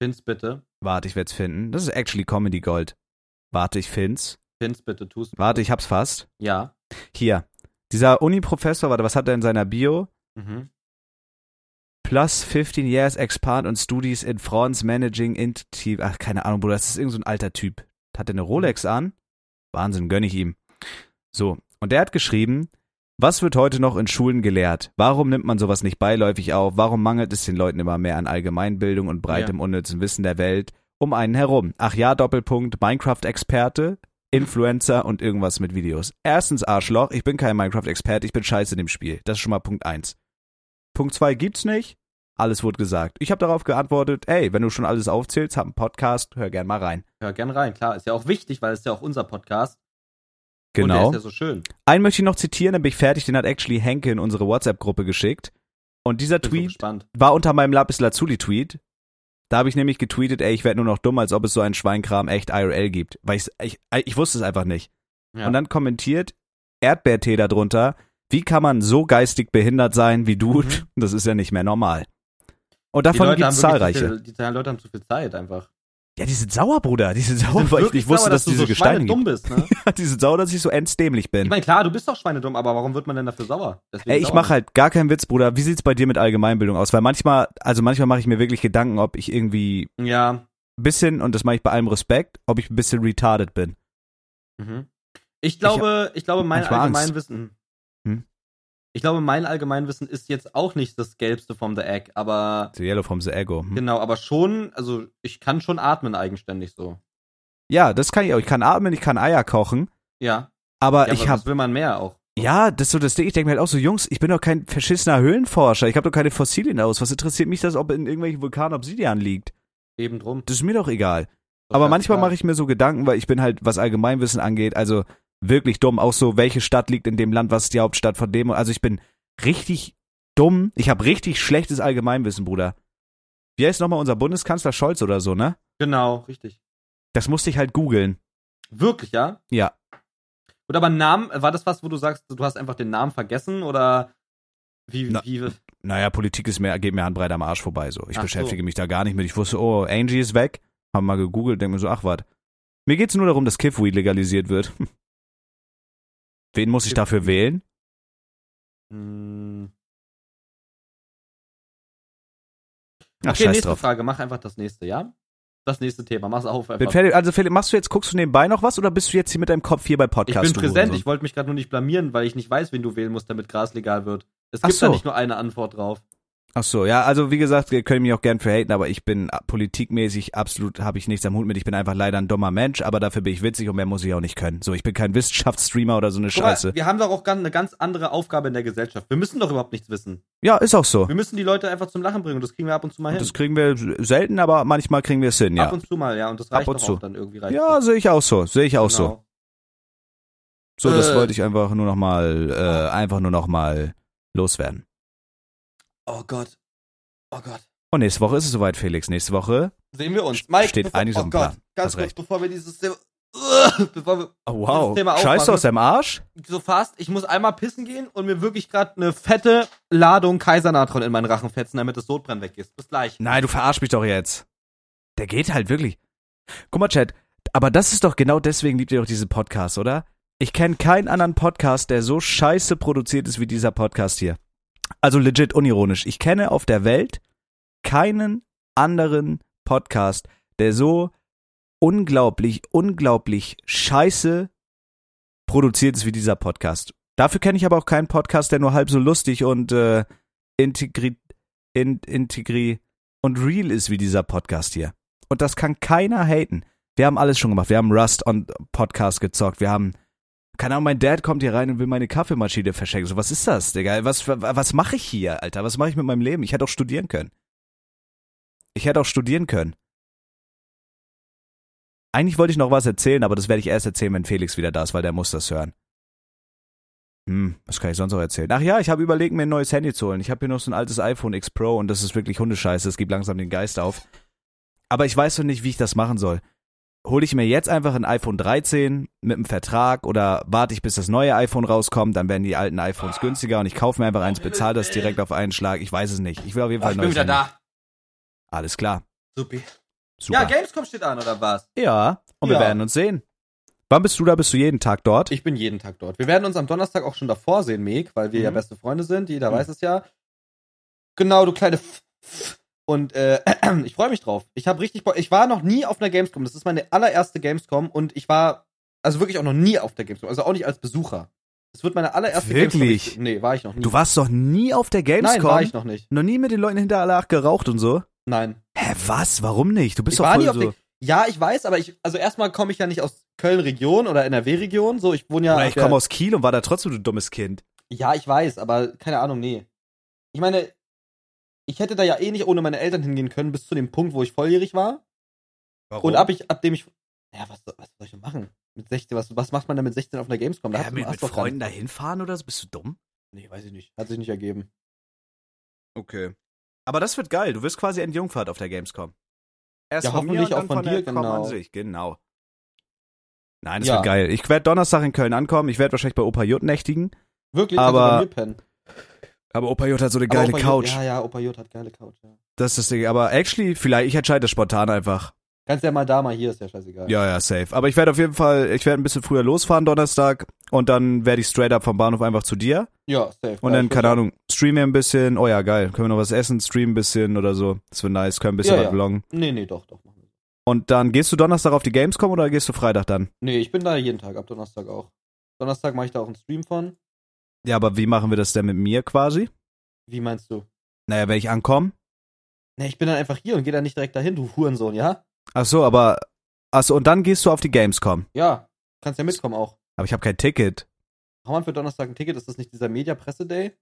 Find's bitte. Warte, ich werd's finden. Das ist actually Comedy Gold. Warte, ich find's. Find's bitte, tu's. Warte, ich hab's fast. Ja. Hier. Dieser Uni-Professor, warte, was hat er in seiner Bio? Mhm. Plus 15 years expand on studies in France managing entity. Ach, keine Ahnung, Bruder, das ist irgend so ein alter Typ. Hat er eine Rolex an? Wahnsinn, gönn ich ihm. So, und der hat geschrieben, was wird heute noch in Schulen gelehrt? Warum nimmt man sowas nicht beiläufig auf? Warum mangelt es den Leuten immer mehr an Allgemeinbildung und breitem unnützen Wissen der Welt um einen herum? Ach ja, Doppelpunkt, Minecraft-Experte, Influencer und irgendwas mit Videos. Erstens Arschloch, ich bin kein Minecraft-Experte, ich bin scheiße in dem Spiel. Das ist schon mal Punkt eins. Punkt zwei gibt's nicht. Alles wurde gesagt. Ich habe darauf geantwortet, ey, wenn du schon alles aufzählst, hab einen Podcast, hör gern mal rein. Hör gern rein, klar. Ist ja auch wichtig, weil es ist ja auch unser Podcast. Und der Genau. ist ja so schön. Einen möchte ich noch zitieren, dann bin ich fertig, den hat actually Henke in unsere WhatsApp-Gruppe geschickt. Und dieser so Tweet gespannt. war unter meinem Lapis Lazuli-Tweet. Da habe ich nämlich getweetet, ey, ich werde nur noch dumm, als ob es so einen Schweinkram echt IRL gibt. Weil ich, ich, ich wusste es einfach nicht. Ja. Und dann kommentiert Erdbeertee darunter, wie kann man so geistig behindert sein wie du? Mhm. Das ist ja nicht mehr normal. Und die davon gibt es zahlreiche. Viel, die Leute haben zu viel Zeit einfach. Ja, die sind sauer, Bruder. Die sind sauer, sind weil ich nicht wusste, sauer, dass, du diese so Gesteine dumm bist, ne? die sind sauer, dass ich so endsdämlich Ich bin. meine, klar, du bist doch schweinedumm, aber warum wird man denn dafür sauer? Deswegen Ey, ich mache halt gar keinen Witz, Bruder. Wie sieht's bei dir mit Allgemeinbildung aus? Weil manchmal, also manchmal mache ich mir wirklich Gedanken, ob ich irgendwie Ja. ein bisschen, und das mache ich bei allem Respekt, ob ich ein bisschen retarded bin. Mhm. Ich glaube, ich, glaube, mein. Allgemeinwissen. Ich glaube, mein Allgemeinwissen ist jetzt auch nicht das Gelbste vom The Egg, aber The Yellow from the Ego. Hm? genau, aber schon, also ich kann schon atmen eigenständig so. Ja, das kann ich auch. Ich kann atmen, ich kann Eier kochen, Ja. aber ja ich aber habe was will man mehr auch? Ja, das ist so das Ding. Ich denke mir halt auch so, Jungs, ich bin doch kein verschissener Höhlenforscher. Ich habe doch keine Fossilien aus. Was interessiert mich das, ob in irgendwelchen Vulkanen Obsidian liegt? Eben drum. Das ist mir doch egal. Doch Aber manchmal mache ich mir so Gedanken, weil ich bin halt, was Allgemeinwissen angeht, also wirklich dumm. Auch so, welche Stadt liegt in dem Land, was ist die Hauptstadt von dem? Also ich bin richtig dumm. Ich habe richtig schlechtes Allgemeinwissen, Bruder. Wie heißt nochmal unser Bundeskanzler Scholz oder so, ne? Genau, richtig. Das musste ich halt googeln. Wirklich, ja? Ja. Gut, aber Namen, war das was, wo du sagst, du hast einfach den Namen vergessen oder wie, Na, wie, Naja, Politik ist mir, geht mir handbreit am Arsch vorbei. So. Ich Ach so. beschäftige mich da gar nicht mit. Ich wusste, oh, Angie ist weg. Haben mal gegoogelt, denke mir so, ach was. Mir geht's nur darum, dass Kiffweed legalisiert wird. Wen muss ich dafür wählen? Hm. Ach, Okay, nächste drauf. Frage, mach einfach das nächste, ja? Das nächste Thema, mach's auf Bin einfach. fertig. Also Philipp, machst du jetzt, guckst du nebenbei noch was oder bist du jetzt hier mit deinem Kopf hier bei Ich Podcast? bin du präsent, Hurensohn? ich wollte mich gerade nur nicht blamieren, weil ich nicht weiß, wen du wählen musst, damit Gras legal wird. Es Ach gibt da so. nicht nur eine Antwort drauf. Ach so, ja, also wie gesagt, ihr könnt mich auch gern für haten, aber ich bin politikmäßig absolut, habe ich nichts am Hut mit. Ich bin einfach leider ein dummer Mensch, aber dafür bin ich witzig und mehr muss ich auch nicht können. So, ich bin kein Wissenschaftsstreamer oder so eine Guck mal, Scheiße. wir haben doch auch ganz, eine ganz andere Aufgabe in der Gesellschaft. Wir müssen doch überhaupt nichts wissen. Ja, ist auch so. Wir müssen die Leute einfach zum Lachen bringen und das kriegen wir ab und zu mal hin. Das kriegen wir selten, aber manchmal kriegen wir es hin, Ab ja. und zu mal, ja. Und das Ab reicht und zu. auch dann irgendwie. Reicht Ja, sehe ich auch so, sehe ich auch so. Genau. So, das Äh. wollte ich einfach nur noch mal, äh, einfach nur noch mal loswerden. Oh Gott. Oh Gott. Und nächste Woche ist es soweit, Felix. Nächste Woche. Sehen wir uns. Mike, Steht bevor, einiges oh Gott, Plan. ganz kurz, recht. bevor wir dieses Thema, bevor wir Oh wow. Thema aufmachen. aus deinem Arsch? so fast, ich muss einmal pissen gehen und mir wirklich gerade eine fette Ladung Kaisernatron in meinen Rachen fetzen, damit das Sodbrennen weg ist. Bis gleich. Nein, du verarsch mich doch jetzt. Der geht halt wirklich. Guck mal, Chat, aber das ist doch genau deswegen liebt ihr doch diese Podcasts, oder? Ich kenne keinen anderen Podcast, der so scheiße produziert ist wie dieser Podcast hier. Also legit unironisch. Ich kenne auf der Welt keinen anderen Podcast, der so unglaublich, unglaublich scheiße produziert ist wie dieser Podcast. Dafür kenne ich aber auch keinen Podcast, der nur halb so lustig und äh, integri, in, integri und real ist wie dieser Podcast hier. Und das kann keiner haten. Wir haben alles schon gemacht. Wir haben Rust on Podcast gezockt. Wir haben, keine Ahnung, mein Dad kommt hier rein und will meine Kaffeemaschine verschenken. So, was ist das, Digga? Was, was mache ich hier, Alter? Was mache ich mit meinem Leben? Ich hätte auch studieren können. Ich hätte auch studieren können. Eigentlich wollte ich noch was erzählen, aber das werde ich erst erzählen, wenn Felix wieder da ist, weil der muss das hören. Hm, was kann ich sonst noch erzählen? Ach ja, ich habe überlegt, mir ein neues Handy zu holen. Ich habe hier noch so ein altes iPhone X Pro und das ist wirklich Hundescheiße. Es gibt langsam den Geist auf. Aber ich weiß noch nicht, wie ich das machen soll. Hole ich mir jetzt einfach ein iPhone 13 mit einem Vertrag oder warte ich, bis das neue iPhone rauskommt, dann werden die alten iPhones günstiger und ich kaufe mir einfach eins, bezahle das direkt auf einen Schlag. Ich weiß es nicht. Ich will auf jeden Fall ich ein bin neues wieder Handy. da. Alles klar. Supi. Super. Ja, Gamescom steht an, oder was? Ja, und wir Ja. werden uns sehen. Wann bist du da? Bist du jeden Tag dort? Ich bin jeden Tag dort. Wir werden uns am Donnerstag auch schon davor sehen, Meg, weil wir Mhm. ja beste Freunde sind. Jeder Mhm. weiß es ja. Genau, du kleine F F Und äh, ich freue mich drauf. Ich habe richtig Bock. Ich war noch nie auf einer Gamescom. Das ist meine allererste Gamescom und ich war also wirklich auch noch nie auf der Gamescom. Also auch nicht als Besucher. Das wird meine allererste Wirklich? Gamescom. Nee, war ich noch nie. Du warst doch nie auf der Gamescom? Nein, war ich noch nicht. Noch nie mit den Leuten hinter Allah geraucht und so? Nein. Hä, was? Warum nicht? Du bist Ich doch voll nie auf so. der Ja, ich weiß, aber ich also erstmal komme ich ja nicht aus Köln-Region oder NRW-Region. So, ich wohne ja. Oder ich komme aus Kiel und war da trotzdem du dummes Kind. Ja, ich weiß, aber keine Ahnung, nee. Ich meine, ich hätte da ja eh nicht ohne meine Eltern hingehen können, bis zu dem Punkt, wo ich volljährig war. Warum? Und ab ich, ab dem ich. Ja, was, was soll ich denn machen? Mit 16, was, was macht man denn mit 16 auf einer Gamescom? Da ja, mit, mit Freunden da hinfahren oder so? Bist du dumm? Nee, weiß ich nicht. Hat sich nicht ergeben. Okay. Aber das wird geil. Du wirst quasi Entjungfert auf der Gamescom. Erst Ja, von mir hoffentlich und auch von der dir, genau. Genau. Nein, das Ja. wird geil. Ich werde Donnerstag in Köln ankommen. Ich werde wahrscheinlich bei Opa J nächtigen. Wirklich, Aber- du bei mir pennen. Aber Opa J hat so eine geile Opa J- Couch. Ja, ja, Opa J hat geile Couch, ja. Das ist das Ding. Aber actually, vielleicht, ich entscheide das spontan einfach. Kannst ja mal da, mal hier, ist ja scheißegal. Ja, ja, safe. Aber ich werde auf jeden Fall, ich werde ein bisschen früher losfahren Donnerstag und dann werde ich straight up vom Bahnhof einfach zu dir. Ja, safe. Und dann, keine Ahnung, streamen wir ein bisschen. Oh ja, geil. Können wir noch was essen, streamen ein bisschen oder so. Das wird nice. Können ein bisschen Ja, was ja. vloggen. Nee, nee, doch, doch. Und dann gehst du Donnerstag auf die Gamescom oder gehst du Freitag dann? Nee, ich bin da jeden Tag, ab Donnerstag auch. Donnerstag mache ich da auch einen Stream von. Ja, aber wie machen wir das denn mit mir quasi? Wie meinst du? Naja, wenn ich ankomme. Nee, ich bin dann einfach hier und gehe dann nicht direkt dahin, du Hurensohn, ja? Ach so, aber, ach so, und dann gehst du auf die Gamescom. Ja, kannst ja mitkommen auch. Aber ich habe kein Ticket. Braucht man für Donnerstag ein Ticket? Ist das nicht dieser Media-Presse-Day?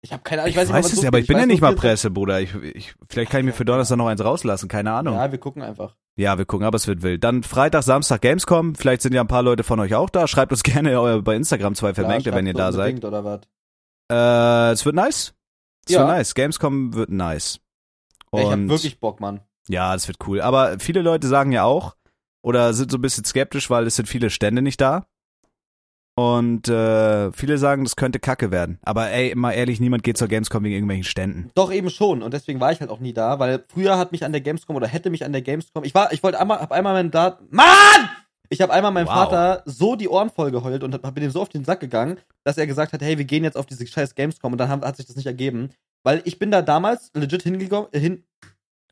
Ich habe keine Ahnung. Ich, Ich, weiß, weiß, nicht, wann es ja, aber viel- ich bin weiß ja nicht mal Presse, Bruder. Ich, ich, vielleicht kann ich mir für Donnerstag noch eins rauslassen, keine Ahnung. Ja, wir gucken einfach. Wir gucken, aber es wird wild. Dann Freitag, Samstag Gamescom. Vielleicht sind ja ein paar Leute von euch auch da. Schreibt uns gerne bei Instagram zwei Vermengte, Ja, wenn ihr da seid. Oder was? Äh, es wird nice. Es Ja. wird nice. Gamescom wird nice. Ey, ich hab Und wirklich Bock, Mann. ja, es wird cool. Aber viele Leute sagen ja auch, oder sind so ein bisschen skeptisch, weil es sind viele Stände nicht da. Und äh, viele sagen, das könnte Kacke werden. Aber ey, mal ehrlich, niemand geht zur Gamescom wegen irgendwelchen Ständen. Doch eben schon und deswegen war ich halt auch nie da, weil früher hat mich an der Gamescom oder hätte mich an der Gamescom, ich war, ich wollte einmal, hab einmal meinen da, Mann! Ich habe einmal meinem Wow. Vater so die Ohren voll geheult und hab mit ihm so auf den Sack gegangen, dass er gesagt hat, hey, wir gehen jetzt auf diese scheiß Gamescom und dann haben, hat sich das nicht ergeben, weil ich bin da damals legit hingegangen, hin,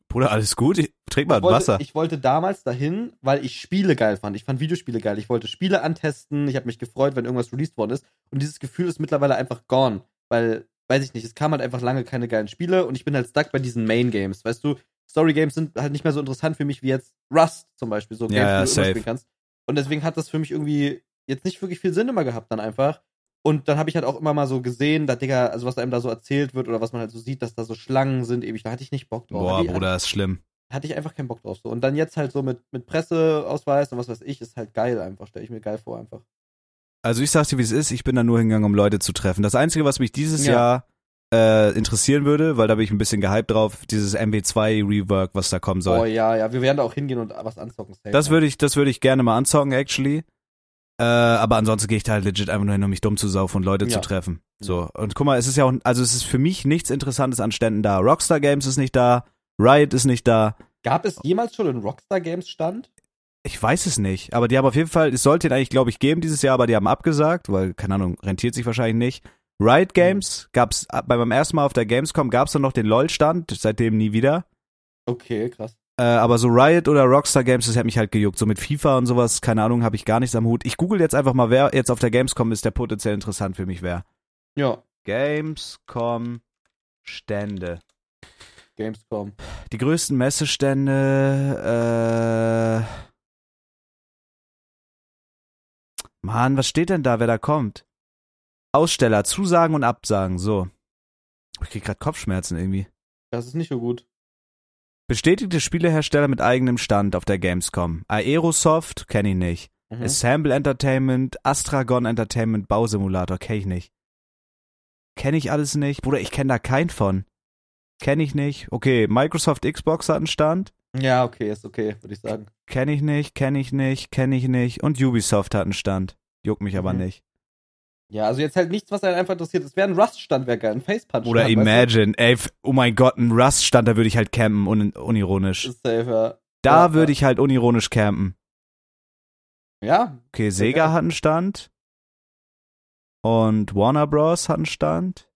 Bruder, alles gut? Ich, trink mal ich wollte, Wasser. ich wollte damals dahin, weil ich Spiele geil fand. Ich fand Videospiele geil. Ich wollte Spiele antesten. Ich habe mich gefreut, wenn irgendwas released worden ist. Und dieses Gefühl ist mittlerweile einfach gone. Weil, weiß ich nicht, es kam halt einfach lange keine geilen Spiele und ich bin halt stuck bei diesen Main Games. Weißt du, Story Games sind halt nicht mehr so interessant für mich wie jetzt Rust zum Beispiel. So Ja, ja, Games, die du safe. spielen kannst. Und deswegen hat das für mich irgendwie jetzt nicht wirklich viel Sinn immer gehabt dann einfach. Und dann habe ich halt auch immer mal so gesehen, da Digga, also was einem da so erzählt wird oder was man halt so sieht, dass da so Schlangen sind, ewig, da hatte ich nicht Bock drauf. Boah, Hatte ich- Bruder, ist schlimm. hatte ich einfach keinen Bock drauf. So. Und dann jetzt halt so mit, mit Presseausweis und was weiß ich, ist halt geil einfach. Stelle ich mir geil vor einfach. Also ich sag's dir, wie es ist, ich bin da nur hingegangen, um Leute zu treffen. Das Einzige, was mich dieses Ja. Jahr äh, interessieren würde, weil da bin ich ein bisschen gehypt drauf, dieses MB2 Rework, was da kommen soll. Oh ja, ja, wir werden da auch hingehen und was anzocken. safe. Das würde ich, das würde ich gerne mal anzocken, actually. Äh, aber ansonsten gehe ich da halt legit einfach nur hin, um mich dumm zu saufen und Leute Ja. zu treffen. So. Und guck mal, es ist ja auch, also es ist für mich nichts Interessantes an Ständen da. Rockstar Games ist nicht da, Riot ist nicht da. Gab es jemals schon einen Rockstar Games Stand? Ich weiß es nicht, aber die haben auf jeden Fall, es sollte ihn eigentlich, glaube ich, geben dieses Jahr, aber die haben abgesagt, weil, keine Ahnung, rentiert sich wahrscheinlich nicht. Riot Games gab's, äh, bei meinem ersten Mal auf der Gamescom gab's dann noch den LOL-Stand, seitdem nie wieder. Okay, krass. Äh, aber so Riot oder Rockstar Games, das hat mich halt gejuckt. So mit FIFA und sowas, keine Ahnung, habe ich gar nichts am Hut. Ich google jetzt einfach mal, wer jetzt auf der Gamescom ist, der potenziell interessant für mich wäre. Ja, Gamescom Stände. Gamescom. Die größten Messestände, äh. Mann, was steht denn da, wer da kommt? Aussteller, Zusagen und Absagen, so. Ich krieg grad Kopfschmerzen irgendwie. Das ist nicht so gut. Bestätigte Spielehersteller mit eigenem Stand auf der Gamescom. Aerosoft, kenne ich nicht. Mhm. Assemble Entertainment, Astragon Entertainment, Bausimulator, kenne ich nicht. Kenne ich alles nicht. Bruder, ich kenne da keinen von. Kenne ich nicht. Okay, Microsoft Xbox hat einen Stand. Ja, okay, ist okay, würde ich sagen. Kenne ich nicht, kenne ich nicht, kenne ich nicht. Und Ubisoft hat einen Stand. Juckt mich aber Mhm. nicht. Ja, also jetzt halt nichts, was einen einfach interessiert. Es wäre ein Rust-Stand, wäre geil. Ein Facepunch. Oder Imagine, ey, f- oh mein Gott, ein Rust-Stand, da würde ich halt campen, un unironisch. Ist safe, ja. Da ja, würde ich halt unironisch campen. Ja, Okay, Sega geil. hat einen Stand. Und Warner Bros. hat einen Stand.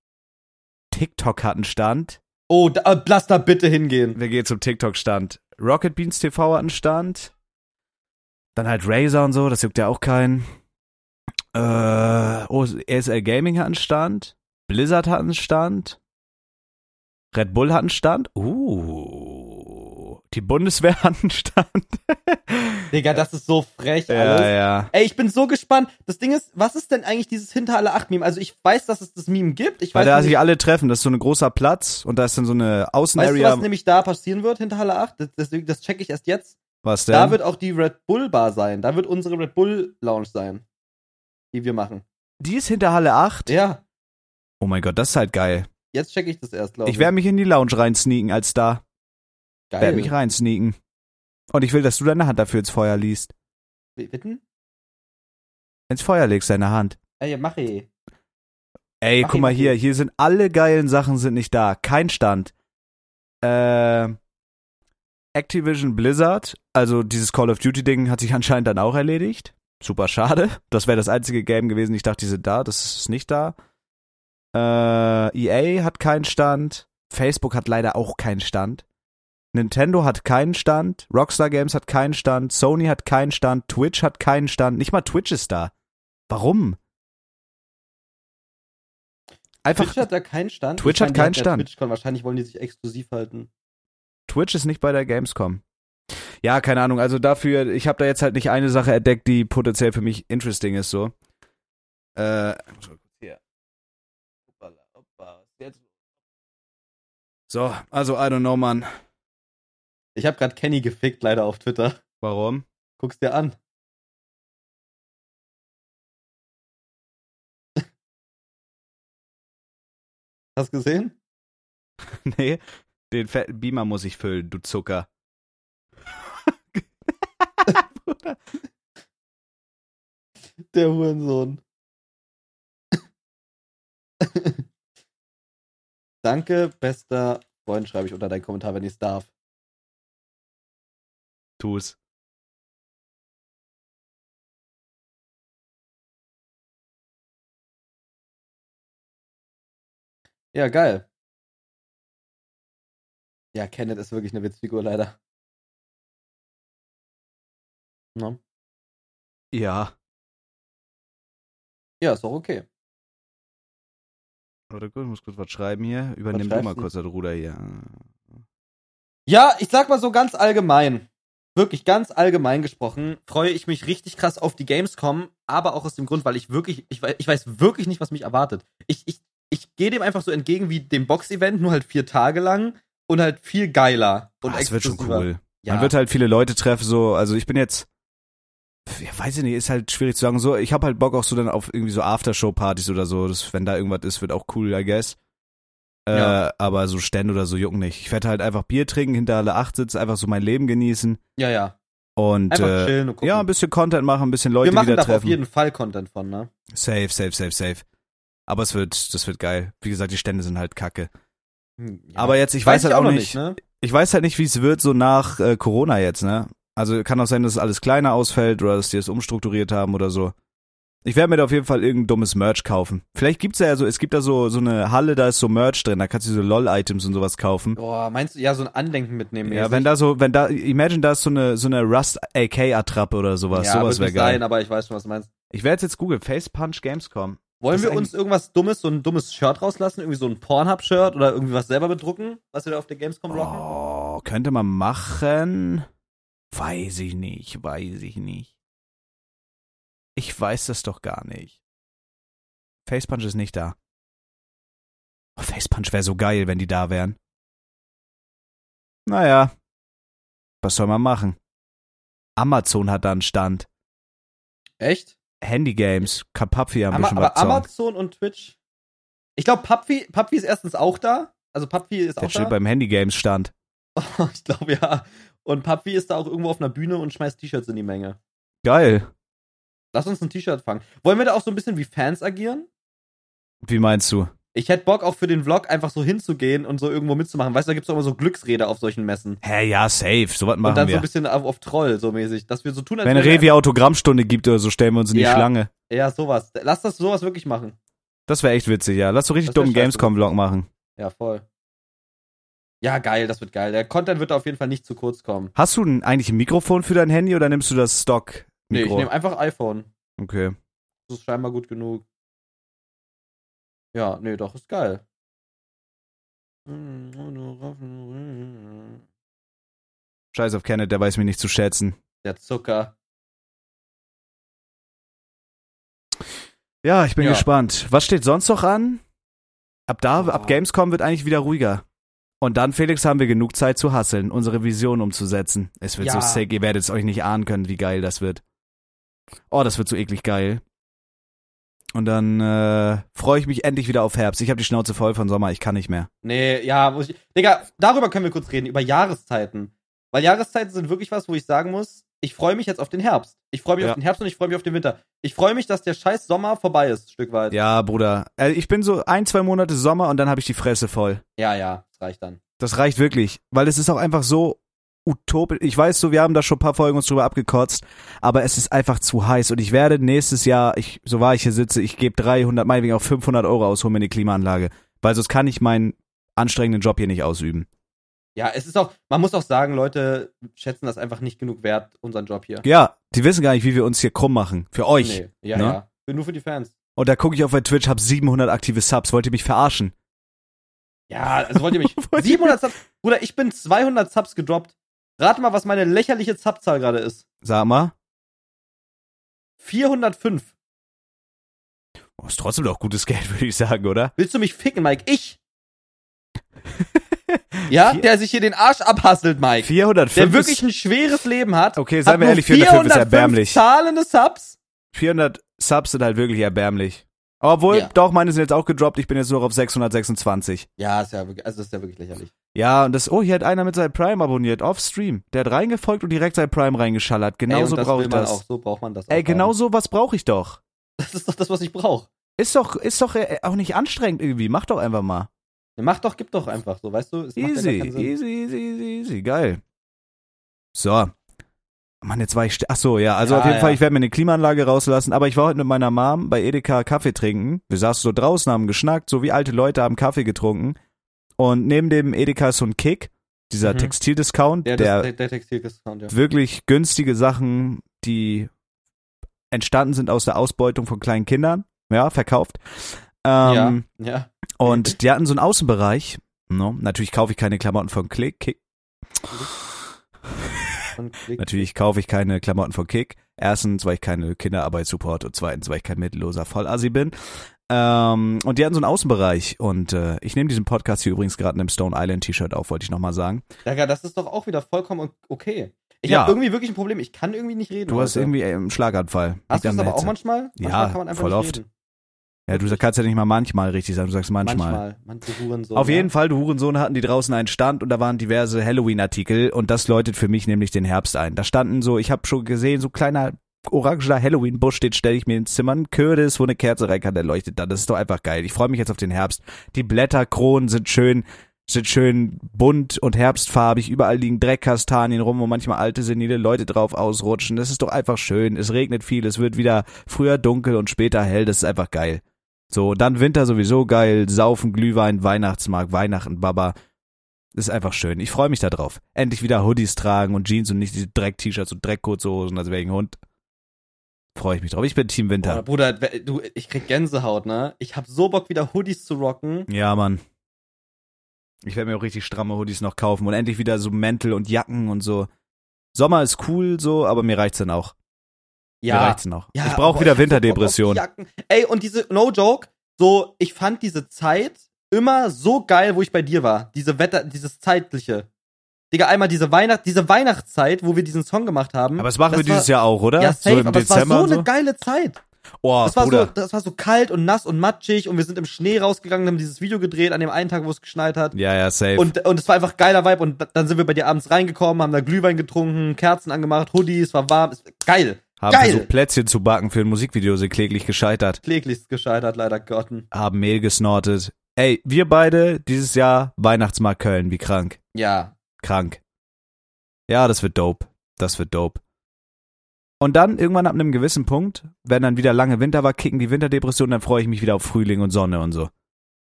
TikTok hat einen Stand. Oh, da, äh, lass da bitte hingehen. Wir gehen zum TikTok-Stand. Rocket Beans TV hat einen Stand. Dann halt Razer und so, das juckt ja auch keinen. Äh, oh, ESL Gaming hat einen Stand. Blizzard hat einen Stand. Red Bull hat einen Stand. Uh, die Bundeswehr hat einen Stand. Digga, das ist so frech ja, alles. ja. Ey, ich bin so gespannt. Das Ding ist, was ist denn eigentlich dieses Hinter alle acht Meme? Also ich weiß, dass es das Meme gibt. Ich Weil weiß da sich alle treffen, das ist so ein großer Platz und da ist dann so eine weißt du, Außenarea. was nämlich da passieren wird hinter Halle 8? Das, das, das check ich erst jetzt. was denn? Da wird auch die Red Bull Bar sein. Da wird unsere Red Bull Lounge sein. Die wir machen. die ist hinter Halle 8? Ja, Oh mein Gott, das ist halt geil. jetzt check ich das erst, glaube ich. Ich werde mich in die Lounge reinsneaken als da. geil. Werd mich reinsneaken. Und ich will, dass du deine Hand dafür ins Feuer liest. Bitten? Ins Feuer legst deine Hand. Ey, mach ich. Ey, Mach guck ich, mal hier, ich. hier sind alle geilen Sachen sind nicht da. Kein Stand. Äh, Activision Blizzard, also dieses Call of Duty Ding hat sich anscheinend dann auch erledigt. Super schade. Das wäre das einzige Game gewesen. Ich dachte, die sind da. Das ist nicht da. Äh, EA hat keinen Stand. Facebook hat leider auch keinen Stand. Nintendo hat keinen Stand. Rockstar Games hat keinen Stand. Sony hat keinen Stand. Twitch hat keinen Stand. Nicht mal Twitch ist da. Warum? Einfach Twitch hat da keinen Stand. Twitch meine, hat keinen Stand. TwitchCon. Wahrscheinlich wollen die sich exklusiv halten. Twitch ist nicht bei der Gamescom. Ja, keine Ahnung. Also dafür, ich habe da jetzt halt nicht eine Sache entdeckt, die potenziell für mich interesting ist, so. Äh? So, also I don't know, Mann. Ich habe gerade Kenny gefickt, leider auf Twitter. Warum? Guck's dir an. Hast gesehen? nee, den fetten Beamer muss ich füllen, du Zucker. Der Hurensohn. Danke, bester Freund, schreibe ich unter deinen Kommentar, wenn ich es darf. Tu's. Ja, geil. Ja, Kenneth ist wirklich eine Witzfigur, leider. No. Ja. Ja, ist doch okay. Warte kurz, ich muss kurz was schreiben hier. Übernimm du mal kurz das Ruder hier. Ja, ich sag mal so ganz allgemein. Wirklich ganz allgemein gesprochen, freue ich mich richtig krass auf die Gamescom, aber auch aus dem Grund, weil ich wirklich, ich weiß, ich weiß wirklich nicht, was mich erwartet. Ich, ich, ich gehe dem einfach so entgegen wie dem Box-Event, nur halt vier Tage lang und halt viel geiler. Und Ah, das wird schon cool. Ja, Man wird halt viele Leute treffen, so, also ich bin jetzt, ja, weiß ich nicht, ist halt schwierig zu sagen, so, ich hab halt Bock auch so dann auf irgendwie so Aftershow-Partys oder so, das, wenn da irgendwas ist, wird auch cool, I guess. Äh, Ja. aber so Stände oder so jucken nicht. Ich werde halt einfach Bier trinken, hinter alle acht sitzen, einfach so mein Leben genießen ja, ja. und Einfach äh, chillen und gucken. ja, ein bisschen Content machen, ein bisschen Leute Wir machen wieder da auf jeden Fall Content von, ne? Safe, safe, safe, safe. Aber es wird, das wird geil. Wie gesagt, die Stände sind halt kacke. Hm, ja. Aber jetzt, ich weiß, halt auch noch nicht, ne? ich weiß halt nicht, wie es wird so nach äh, Corona jetzt, ne? Also kann auch sein, dass alles kleiner ausfällt oder dass die es umstrukturiert haben oder so. Ich werde mir da auf jeden Fall irgendein dummes Merch kaufen. Vielleicht gibt's ja so, es gibt da so so eine Halle, da ist so Merch drin, da kannst du so LOL-Items und sowas kaufen. Boah, meinst du, ja, so ein Andenken mitnehmen? Ja, wenn da so, wenn da, imagine da ist so eine so eine Rust AK Attrappe oder sowas, ja, sowas wäre geil. sein, aber ich weiß schon, was du meinst. Ich werde jetzt googeln, Face Punch Gamescom. Wollen wir uns irgendwas Dummes, so ein dummes Shirt rauslassen? Irgendwie so ein Pornhub-Shirt oder irgendwie was selber bedrucken, was wir da auf der Gamescom rocken? Oh, könnte man machen? Weiß ich nicht, weiß ich nicht. Ich weiß das doch gar nicht. Facepunch ist nicht da. Oh, Facepunch wäre so geil, wenn die da wären. Naja. Was soll man machen? Amazon hat da einen Stand. Echt? Handygames, Kapapfi haben wir Ama schon aber. Amazon und Twitch? Ich glaube, Pupfi, Pupfi ist erstens auch da. Also Pupfi ist Der auch steht da. beim Handygames Stand. ich glaube, ja. Und Pupfi ist da auch irgendwo auf einer Bühne und schmeißt T-Shirts in die Menge. Geil. Lass uns ein T-Shirt fangen. Wollen wir da auch so ein bisschen wie Fans agieren? Wie meinst du? Ich hätte Bock auch für den Vlog einfach so hinzugehen und so irgendwo mitzumachen. Weißt du, da gibt's doch immer so Glücksräder auf solchen Messen. Hä, ja, safe. Sowas und machen dann so wir. ein bisschen auf, auf Troll, so mäßig. Dass wir so tun, als Wenn wir Revi Autogrammstunde gibt oder so, stellen wir uns in die Ja. Schlange. Ja, sowas. Lass das sowas wirklich machen. Das wäre echt witzig, ja. Lass so richtig dummen. Gamescom-Vlog machen. Ja, voll. Ja, geil, das wird geil. Der Content wird da auf jeden Fall nicht zu kurz kommen. Hast du eigentlich ein Mikrofon für dein Handy oder nimmst du das Stock? Nee, ich Mikro? nehme einfach iPhone. okay. Das ist scheinbar gut genug. Ja, nee, doch, ist geil. Scheiß auf Kenneth, der weiß mich nicht zu schätzen. Der Zucker. Ja, ich bin Ja. gespannt. Was steht sonst noch an? Ab da, Boah. ab Gamescom wird eigentlich wieder ruhiger. Und dann, Felix, haben wir genug Zeit zu hasseln, unsere Vision umzusetzen. Es wird so Ja. sick, ihr werdet es euch nicht ahnen können, wie geil das wird. Oh, das wird so eklig geil. Und dann äh, freue ich mich endlich wieder auf Herbst. Ich habe die Schnauze voll von Sommer, ich kann nicht mehr. Nee, ja, muss ich. Digga, darüber können wir kurz reden, über Jahreszeiten. Weil Jahreszeiten sind wirklich was, wo ich sagen muss, ich freue mich jetzt auf den Herbst. Ich freue mich Ja. auf den Herbst und ich freue mich auf den Winter. Ich freue mich, dass der scheiß Sommer vorbei ist, Stück weit. Ja, Bruder. Äh, ich bin so ein, zwei Monate Sommer und dann habe ich die Fresse voll. ja, ja, das reicht dann. Das reicht wirklich, weil es ist auch einfach so utopisch. Ich weiß so, wir haben da schon ein paar Folgen uns drüber abgekotzt, aber es ist einfach zu heiß und ich werde nächstes Jahr, ich, so wahr ich hier sitze, ich gebe 300, meinetwegen auch 500 Euro aus, hol mir eine Klimaanlage, weil sonst kann ich meinen anstrengenden Job hier nicht ausüben. Ja, es ist auch, man muss auch sagen, Leute schätzen das einfach nicht genug wert, unseren Job hier. Ja, die wissen gar nicht, wie wir uns hier krumm machen. Für euch. Nee, ja, ne? ja. Nur für die Fans. Und da gucke ich auf bei Twitch, hab 700 aktive Subs. Wollt ihr mich verarschen? Ja, also wollt ihr mich. Wollt ihr 700 Subs. Bruder, ich bin 200 Subs gedroppt. Rate mal, was meine lächerliche Subzahl gerade ist. Sag mal. 405. Oh, ist trotzdem doch gutes Geld, würde ich sagen, oder? Willst du mich ficken, Mike? Ich? ja, der sich hier den Arsch abhasselt, Mike. 405 Der wirklich ein schweres Leben hat. Okay, seien wir ehrlich, 405 ist 405 erbärmlich. zahlende Subs. 400 Subs sind halt wirklich erbärmlich. Obwohl, Ja. doch, meine sind jetzt auch gedroppt. Ich bin jetzt nur auf 626. Ja, ist ja wirklich, also das ist ja wirklich lächerlich. Ja, und das, oh, hier hat einer mit seinem Prime abonniert, off Stream. Der hat reingefolgt und direkt sein Prime reingeschallert. Ey, Genau und so das brauche ich das. Auch, so braucht man das Ey, genau so was brauche ich doch. Das ist doch das, was ich brauche. Ist doch, ist doch äh, auch nicht anstrengend irgendwie. Mach doch einfach mal. Mach doch, gib doch einfach so, weißt du? Es ja Easy, Sinn. easy, easy, easy, easy, geil. So. Mann, jetzt war ich, ach so, ja, also Ja, auf jeden ja. Fall, ich werde mir eine Klimaanlage rauslassen, aber ich war heute mit meiner Mom bei Edeka Kaffee trinken. Wir saßen so draußen, haben geschnackt, so wie alte Leute haben Kaffee getrunken. Und neben dem Edeka ist so ein Kick, dieser Mhm. Textildiscount, Ja, der der, der Textildiscount, ja. wirklich günstige Sachen, die entstanden sind aus der Ausbeutung von kleinen Kindern, ja, verkauft. Ähm, ja, ja. Und die hatten so einen Außenbereich. No, natürlich kaufe ich keine Klamotten von Click. Kick. Und klick. Natürlich kaufe ich keine Klamotten von Kick. Erstens, weil ich keine Kinderarbeit support und zweitens, weil ich kein mittelloser Vollassi bin. Ähm, und die hatten so einen Außenbereich und äh, ich nehme diesen Podcast hier übrigens gerade in einem Stone Island T-Shirt auf, wollte ich nochmal sagen. Digga, das ist doch auch wieder vollkommen okay. Ich Ja. habe irgendwie wirklich ein Problem. Ich kann irgendwie nicht reden. Du hast heute. irgendwie äh, einen Schlaganfall. Hast du der aber auch manchmal? Manchmal Ja, kann man einfach voll nicht oft. Reden. Ja, du kannst ja nicht mal manchmal richtig sagen, du sagst manchmal. Manchmal. Man, du Hurensohn, Auf ja. jeden Fall, du Hurensohn, hatten die draußen einen Stand und da waren diverse Halloween-Artikel und das läutet für mich nämlich den Herbst ein. Da standen so, ich habe schon gesehen, so kleiner orangener Halloween-Busch steht, stelle ich mir ins Zimmer, ein Kürbis, wo eine Kerze rein kann, der leuchtet da. Das ist doch einfach geil. Ich freue mich jetzt auf den Herbst. Die Blätterkronen sind schön, sind schön bunt und herbstfarbig. Überall liegen Dreckkastanien rum, wo manchmal alte, senile Leute drauf ausrutschen. Das ist doch einfach schön. Es regnet viel, es wird wieder früher dunkel und später hell. Das ist einfach geil. So, dann Winter sowieso geil, Saufen, Glühwein, Weihnachtsmarkt, Weihnachten, Baba. Ist einfach schön. Ich freue mich da drauf. Endlich wieder Hoodies tragen und Jeans und nicht diese Dreck-T-Shirts und Dreck-Kurzhosen, als wäre ich ein Hund. Freue ich mich drauf. Ich bin Team Boah, Winter. Bruder, du, ich krieg Gänsehaut, ne? Ich hab so Bock, wieder Hoodies zu rocken. Ja, Mann. Ich werde mir auch richtig stramme Hoodies noch kaufen und endlich wieder so Mäntel und Jacken und so. Sommer ist cool so, aber mir reicht's dann auch. Mir reicht's auch. Ja, ich brauche wieder Winterdepression. Ey, und diese, no joke, so, ich fand diese Zeit immer so geil, wo ich bei dir war. Diese Wetter, dieses zeitliche. Digga, einmal diese Weihnacht, diese Weihnachtszeit, wo wir diesen Song gemacht haben. aber das machen wir war- dieses Jahr auch, oder? Ja, safe, so im aber Dezember es war so eine geile Zeit. Oh, Das war, Bruder. so, das war so kalt und nass und matschig und wir sind im Schnee rausgegangen, haben dieses Video gedreht an dem einen Tag, wo es geschneit hat. ja, ja, safe. Und, und es war einfach geiler Vibe und dann sind wir bei dir abends reingekommen, haben da Glühwein getrunken, Kerzen angemacht, Hoodies, war warm, geil. Haben geil. versucht, Plätzchen zu backen für ein Musikvideo, sind kläglich gescheitert. Kläglichst gescheitert, leider Gotten. Haben Mehl gesnortet. Ey, wir beide dieses Jahr Weihnachtsmarkt Köln, wie krank. Ja. Krank. Ja, das wird dope. Das wird dope. Und dann irgendwann ab einem gewissen Punkt, wenn dann wieder lange Winter war, kicken die Winterdepressionen, dann freue ich mich wieder auf Frühling und Sonne und so.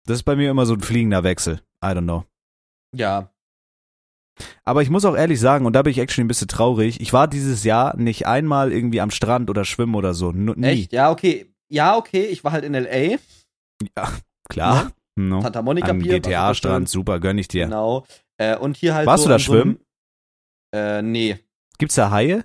Das ist bei mir immer so ein fliegender Wechsel. I don't know. Ja. Aber ich muss auch ehrlich sagen, und da bin ich actually ein bisschen traurig, ich war dieses Jahr nicht einmal irgendwie am Strand oder schwimmen oder so. N nie. Echt? Ja, okay. Ja, okay, ich war halt in L.A., Klar. No. Santa Monica Am GTA-Strand, super gönn ich dir. Genau. Äh, und hier halt Warst so du da in so einem- schwimmen? Äh, nee. Gibt's da Haie?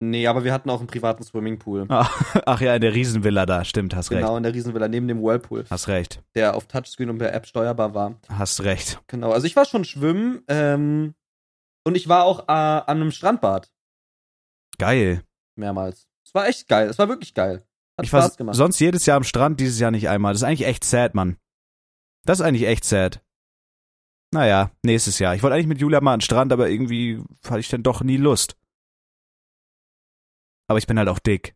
Nee, aber wir hatten auch einen privaten Swimmingpool. Ach ja, in der Riesenvilla da, stimmt, hast recht. Genau, in der Riesenvilla neben dem Whirlpool, Hast recht. der auf Touchscreen und per App steuerbar war. Hast recht. Genau, also ich war schon schwimmen ähm, und ich war auch äh, an einem Strandbad Geil. mehrmals. Es war echt geil, es war wirklich geil. Hat ich war Spaß gemacht. sonst jedes Jahr am Strand, dieses Jahr nicht einmal. Das ist eigentlich echt sad, Mann. Das ist eigentlich echt sad. Naja, nächstes Jahr. Ich wollte eigentlich mit Julia mal an den Strand, aber irgendwie hatte ich dann doch nie Lust. Aber ich bin halt auch dick.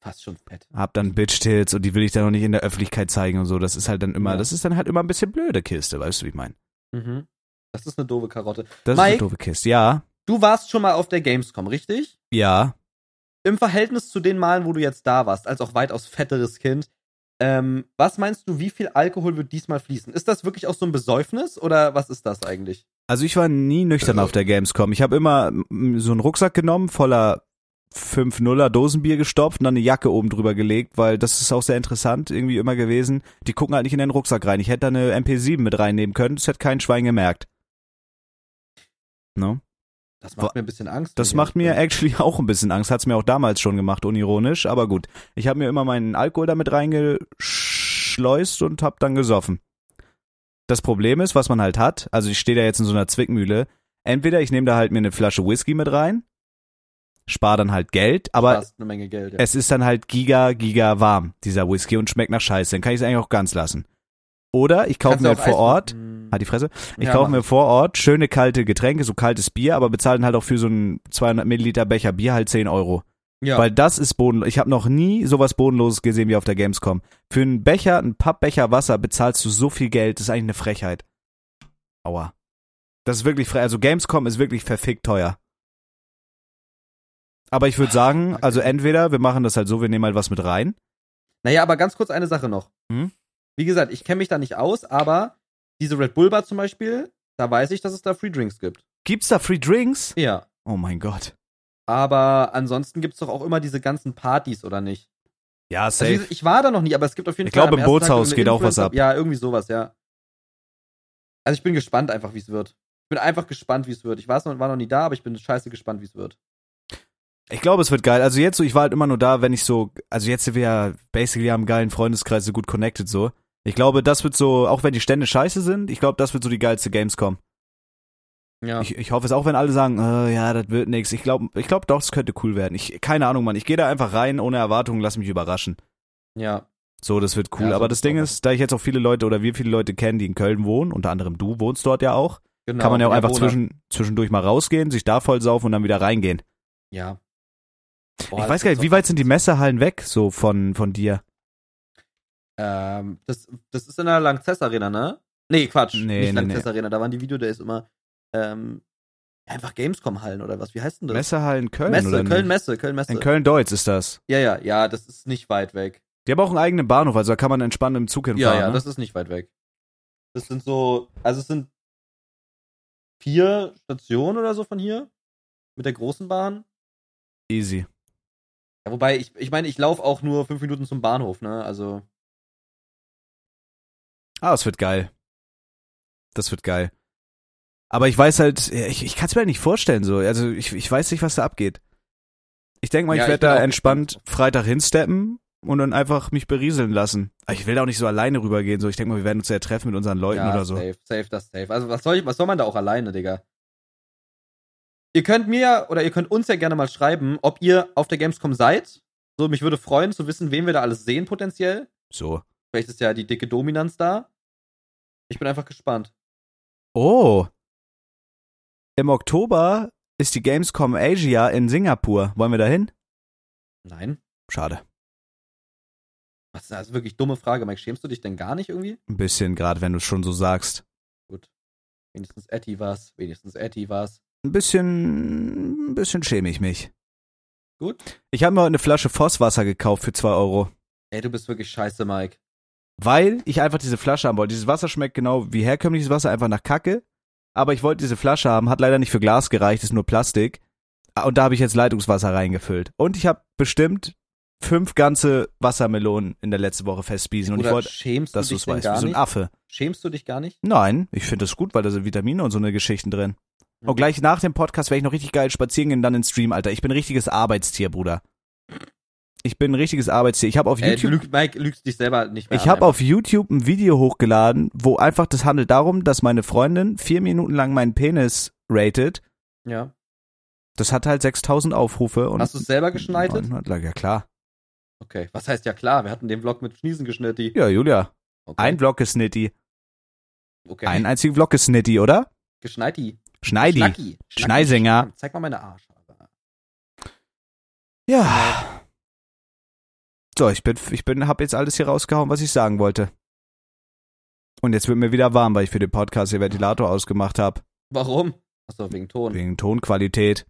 Fast schon fett. Hab dann Bitch-Tits und die will ich dann noch nicht in der Öffentlichkeit zeigen und so. Das ist halt dann immer, Ja. das ist dann halt immer ein bisschen blöde Kiste, weißt du, wie ich meine? Mhm. Das ist eine doofe Karotte. Das ist Mike? eine doofe Kiste. Ja, Du warst schon mal auf der Gamescom, richtig? ja. Im Verhältnis zu den Malen, wo du jetzt da warst, als auch weitaus fetteres Kind, ähm, was meinst du, wie viel Alkohol wird diesmal fließen? Ist das wirklich auch so ein Besäufnis oder was ist das eigentlich? Also ich war nie nüchtern auf der Gamescom. Ich habe immer mm, so einen Rucksack genommen, voller 5 Nuller Dosenbier gestopft und dann eine Jacke oben drüber gelegt, weil das ist auch sehr interessant irgendwie immer gewesen. Die gucken halt nicht in den Rucksack rein. Ich hätte da eine MP7 mit reinnehmen können, das hätte kein Schwein gemerkt. No? Das macht mir ein bisschen Angst. Das macht mir actually auch ein bisschen Angst. Hat's mir auch damals schon gemacht, unironisch. Aber gut, ich habe mir immer meinen Alkohol damit reingeschleust und hab dann gesoffen. Das Problem ist, was man halt hat, also ich stehe da jetzt in so einer Zwickmühle. Entweder ich nehme da halt mir eine Flasche Whisky mit rein, spar dann halt Geld, aber Geld. Ja. es ist dann halt giga, giga warm, dieser Whisky, und schmeckt nach Scheiße. Dann kann ich es eigentlich auch ganz lassen. Oder ich kaufe mir halt vor Ort, machen? halt die Fresse, ich Ja, kaufe mir vor Ort schöne kalte Getränke, so kaltes Bier, aber bezahle dann halt auch für so einen 200 Milliliter Becher Bier halt 10 Euro. Ja. Weil das ist bodenlos. Ich habe noch nie sowas Bodenloses gesehen wie auf der Gamescom. Für einen Becher, einen Pappbecher Wasser bezahlst du so viel Geld, das ist eigentlich eine Frechheit. Aua. Das ist wirklich frech. Also Gamescom ist wirklich verfickt teuer. Aber ich würde sagen, also entweder wir machen das halt so, wir nehmen halt was mit rein. Naja, aber ganz kurz eine Sache noch. Hm? Wie gesagt, ich kenne mich da nicht aus, aber diese Red Bull Bar zum Beispiel, da weiß ich, dass es da Free Drinks gibt. Gibt's da Free Drinks? Ja. Oh mein Gott. Aber ansonsten gibt's doch auch immer diese ganzen Partys, oder nicht? Ja, Also, safe. gesagt, ich war da noch nie, aber es gibt auf jeden Ich Fall. glaube, am im Bootshaus geht auch was Influencer- ab. Ja, irgendwie sowas, ja. Also ich bin gespannt einfach, wie es wird. Ich bin einfach gespannt, wie es wird. Ich noch, war noch nie da, aber ich bin scheiße gespannt, wie es wird. Ich glaube, es wird geil. Also jetzt so, ich war halt immer nur da, wenn ich so, also jetzt sind wir ja basically am geilen Freundeskreis so gut connected so. Ich glaube, das wird so, auch wenn die Stände scheiße sind, ich glaube, das wird so die geilste Gamescom. Ja. Ich, ich hoffe es auch, wenn alle sagen, äh, ja, das wird nix. Ich glaube, ich glaube doch, es könnte cool werden. Ich, keine Ahnung, Mann. Ich gehe da einfach rein, ohne Erwartungen, lass mich überraschen. ja. So, das wird cool. Ja, Aber ist das Ding auch ist, da ich jetzt auch viele Leute oder wir viele Leute kennen, die in Köln wohnen, unter anderem du wohnst dort ja auch, Genau. kann man ja auch einfach zwischen, zwischendurch mal rausgehen, sich da voll saufen und dann wieder reingehen. Ja. Boah, ich weiß gar nicht, wie weit sind die Messehallen weg, so von, von dir? Ähm, das, das ist in der Langzess Arena, ne? Nee, Quatsch. Nee, nicht nee, Langzess Arena, da waren die Video, der ist immer ähm, einfach Gamescom-Hallen oder was? Wie heißt denn das? Messehallen Köln Messe, oder Köln? Messe, Köln Messe. In Köln-Deutz ist das. Ja, ja, ja, das ist nicht weit weg. Die haben auch einen eigenen Bahnhof, also da kann man entspannt im Zug Ja, hinfahren. ja, ne? das ist nicht weit weg. Das sind so, also es sind vier Stationen oder so von hier mit der großen Bahn. Easy. Ja, wobei, ich, ich meine, ich laufe auch nur fünf Minuten zum Bahnhof, ne? Also, Ah, es wird geil. Das wird geil. Aber ich weiß halt, ja, ich, ich kann es mir halt nicht vorstellen so. Also ich, ich weiß nicht, was da abgeht. Ich denke mal, Ja, ich ich werde da entspannt. Freitag hinsteppen und dann einfach mich berieseln lassen. Aber ich will da auch nicht so alleine rübergehen. So, ich denke mal, wir werden uns ja treffen mit unseren Leuten ja, oder so. safe, safe, das safe. Also, was soll, ich, was soll man da auch alleine, Digga? Ihr könnt mir ja, oder ihr könnt uns ja gerne mal schreiben, ob ihr auf der Gamescom seid. So, mich würde freuen zu wissen, wen wir da alles sehen potenziell. So. Vielleicht ist ja die dicke Dominanz da. Ich bin einfach gespannt. Oh. Im Oktober ist die Gamescom Asia in Singapur. Wollen wir da hin? Nein. Schade. Was ist das? Wirklich dumme Frage, Mike. Schämst du dich denn gar nicht irgendwie? Ein bisschen, gerade wenn du es schon so sagst. Gut. Wenigstens Etty war's. Wenigstens Etty war's. Ein bisschen, ein bisschen schäme ich mich. Gut. Ich habe mir heute eine Flasche Vosswasser gekauft für 2 Euro. Ey, du bist wirklich scheiße, Mike. Weil ich einfach diese Flasche haben wollte. Dieses Wasser schmeckt genau wie herkömmliches Wasser, einfach nach Kacke. Aber ich wollte diese Flasche haben, hat leider nicht für Glas gereicht, ist nur Plastik. Ah, Und da habe ich jetzt Leitungswasser reingefüllt. Und ich habe bestimmt fünf ganze Wassermelonen in der letzten Woche festspiesen. Und ich Oder wollte, schämst dass du es weißt, wie so ein? Affe. Schämst du dich gar nicht? Nein, ich finde das gut, weil da sind Vitamine und so eine Geschichten drin. Mhm. Und gleich nach dem Podcast werde ich noch richtig geil spazieren gehen, dann ins Stream, Alter. Ich bin ein richtiges Arbeitstier, Bruder. Ich bin ein richtiges Arbeitstier. Ich habe auf Äh, YouTube du lüg, Mike, lügst dich selber nicht mehr Ich habe auf YouTube ein Video hochgeladen, wo einfach das handelt darum, dass meine Freundin vier Minuten lang meinen Penis ratet. Ja. Das hat halt 6000 Aufrufe und Hast du es selber geschneidet? 900 Like. Ja klar. Okay. Was heißt ja klar? Wir hatten den Vlog mit Schniesen geschnitten. Ja, Julia. Okay. Ein Vlog ist Nitty. okay. Ein einziger Vlog ist Nitty, oder? Geschneiti. Schneidi. Schnacki. Schnacki. Schneisänger. Zeig mal meine Arschhaare. Ja. So, ich bin, ich bin, hab jetzt alles hier rausgehauen, was ich sagen wollte. Und jetzt wird mir wieder warm, weil ich für den Podcast den Ventilator ausgemacht habe. Warum? Achso, wegen Ton. Wegen Tonqualität.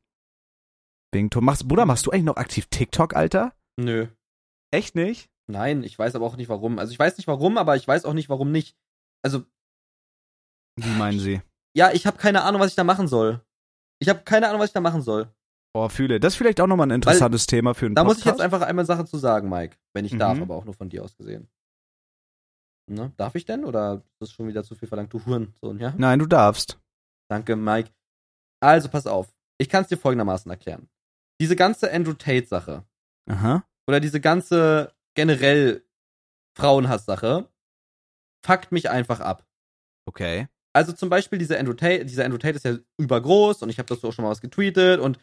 Wegen Ton. Machst, Bruder, machst du eigentlich noch aktiv TikTok, Alter? Nö. Echt nicht? Nein, ich weiß aber auch nicht warum. Also ich weiß nicht warum, aber ich weiß auch nicht warum nicht. Also, Wie meinen Sie? Ja, ich habe keine Ahnung, was ich da machen soll. Ich habe keine Ahnung, was ich da machen soll. Boah, fühle. Das ist vielleicht auch nochmal ein interessantes Thema für einen Da muss Podcast. ich jetzt einfach einmal Sache zu sagen, Mike. Wenn ich Mhm. darf, aber auch nur von dir aus gesehen. Ne? Darf ich denn? Oder ist das schon wieder zu viel verlangt? Du Hurensohn, ja? Nein, du darfst. Danke, Mike. Also, pass auf. Ich kann es dir folgendermaßen erklären. Diese ganze Andrew Tate-Sache Aha. oder diese ganze generell Frauenhass-Sache fuckt mich einfach ab. Okay. Also zum Beispiel dieser Andrew Tate, dieser Andrew Tate ist ja übergroß und ich habe dazu auch schon mal was getweetet und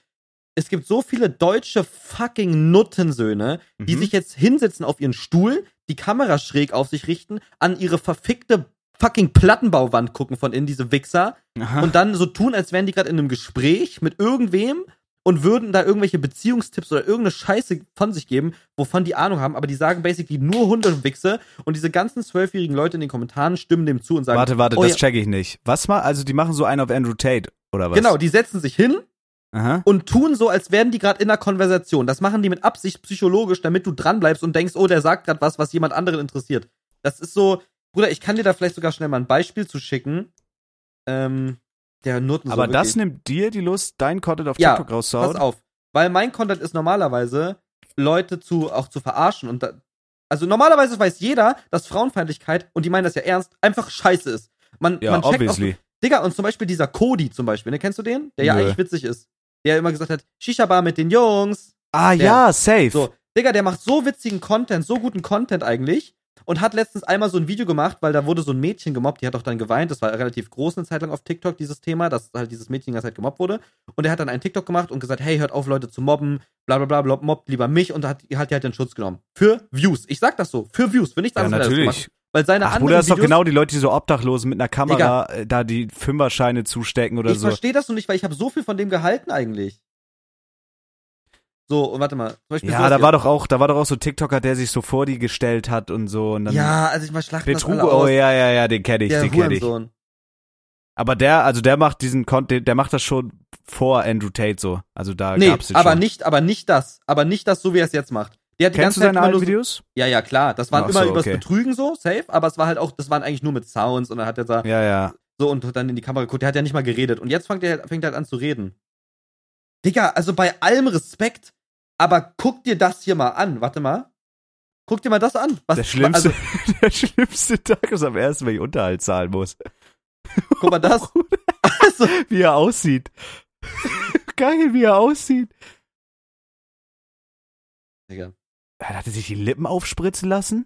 es gibt so viele deutsche fucking Nuttensöhne, die Mhm. sich jetzt hinsetzen auf ihren Stuhl, die Kamera schräg auf sich richten, an ihre verfickte fucking Plattenbauwand gucken von innen, diese Wichser, Aha. und dann so tun, als wären die gerade in einem Gespräch mit irgendwem und würden da irgendwelche Beziehungstipps oder irgendeine Scheiße von sich geben, wovon die Ahnung haben, aber die sagen basically nur Hundewichse und diese ganzen zwölfjährigen Leute in den Kommentaren stimmen dem zu und sagen, warte, warte, oh das ja, check ich nicht. Was mal? Also die machen so einen auf Andrew Tate oder was? genau, die setzen sich hin Aha. und tun so, als wären die gerade in einer Konversation. Das machen die mit Absicht psychologisch, damit du dranbleibst und denkst, oh, der sagt gerade was, was jemand anderen interessiert. Das ist so, Bruder, ich kann dir da vielleicht sogar schnell mal ein Beispiel zu schicken. Ähm, der Noten Aber so das nimmt dir die Lust, deinen Content auf Ja, TikTok rauszuhauen? Pass auf, weil mein Content ist normalerweise Leute zu auch zu verarschen und da, also normalerweise weiß jeder, dass Frauenfeindlichkeit und die meinen das ja ernst einfach Scheiße ist. Man, Ja, man checkt obviously. Auch, Digga, und zum Beispiel dieser Cody zum Beispiel, ne, kennst du den? Der ja Nö. eigentlich witzig ist. Der immer gesagt hat, Shisha-Bar mit den Jungs. Ah Der- ja, safe. So, Digga, der macht so witzigen Content, so guten Content eigentlich. Und hat letztens einmal so ein Video gemacht, weil da wurde so ein Mädchen gemobbt, die hat auch dann geweint. Das war relativ groß eine Zeit lang auf TikTok, dieses Thema, dass halt dieses Mädchen die ganze Zeit gemobbt wurde. Und er hat dann einen TikTok gemacht und gesagt, hey, hört auf, Leute zu mobben, bla bla bla, bla mobbt lieber mich und hat, hat die halt den Schutz genommen. Für Views. Ich sag das so, für Views, für nichts ja, anderes. er das natürlich. Weil seine Ach, anderen Bruder, das ist doch genau die Leute, die so Obdachlosen mit einer Kamera äh, da die Fünferscheine zustecken oder ich so. verstehe das noch nicht, weil ich habe so viel von dem gehalten eigentlich. So, und warte mal. Ja, da war doch auch, da war doch auch so TikToker, der sich so vor die gestellt hat und so und dann Ja, also ich mal schlachten das Betrug, alle oh aus. ja, ja, ja, den kenne ich, der den kenne ich. Aber der, also der macht diesen Content, der macht das schon vor Andrew Tate so. Also da Nee, gab's den aber schon. nicht, aber nicht das. Aber nicht das, so wie er es jetzt macht. Der hat die Kennst ganze du seine alten so, Videos? Ja, ja, klar. Das waren Ach immer so, übers okay. Betrügen so, safe, aber es war halt auch, das waren eigentlich nur mit Sounds und dann hat er da Ja, ja. so und dann in die Kamera geguckt. Der hat ja nicht mal geredet. Und jetzt fängt er, fängt er halt an zu reden. Digga, also bei allem Respekt, aber guck dir das hier mal an. Warte mal. Guck dir mal das an. Was, Der schlimmste, Also, der schlimmste Tag ist am ersten, wenn ich Unterhalt zahlen muss. guck mal das. Also, Wie er aussieht. Geil, wie er aussieht. Digga. Er hatte sich die Lippen aufspritzen lassen?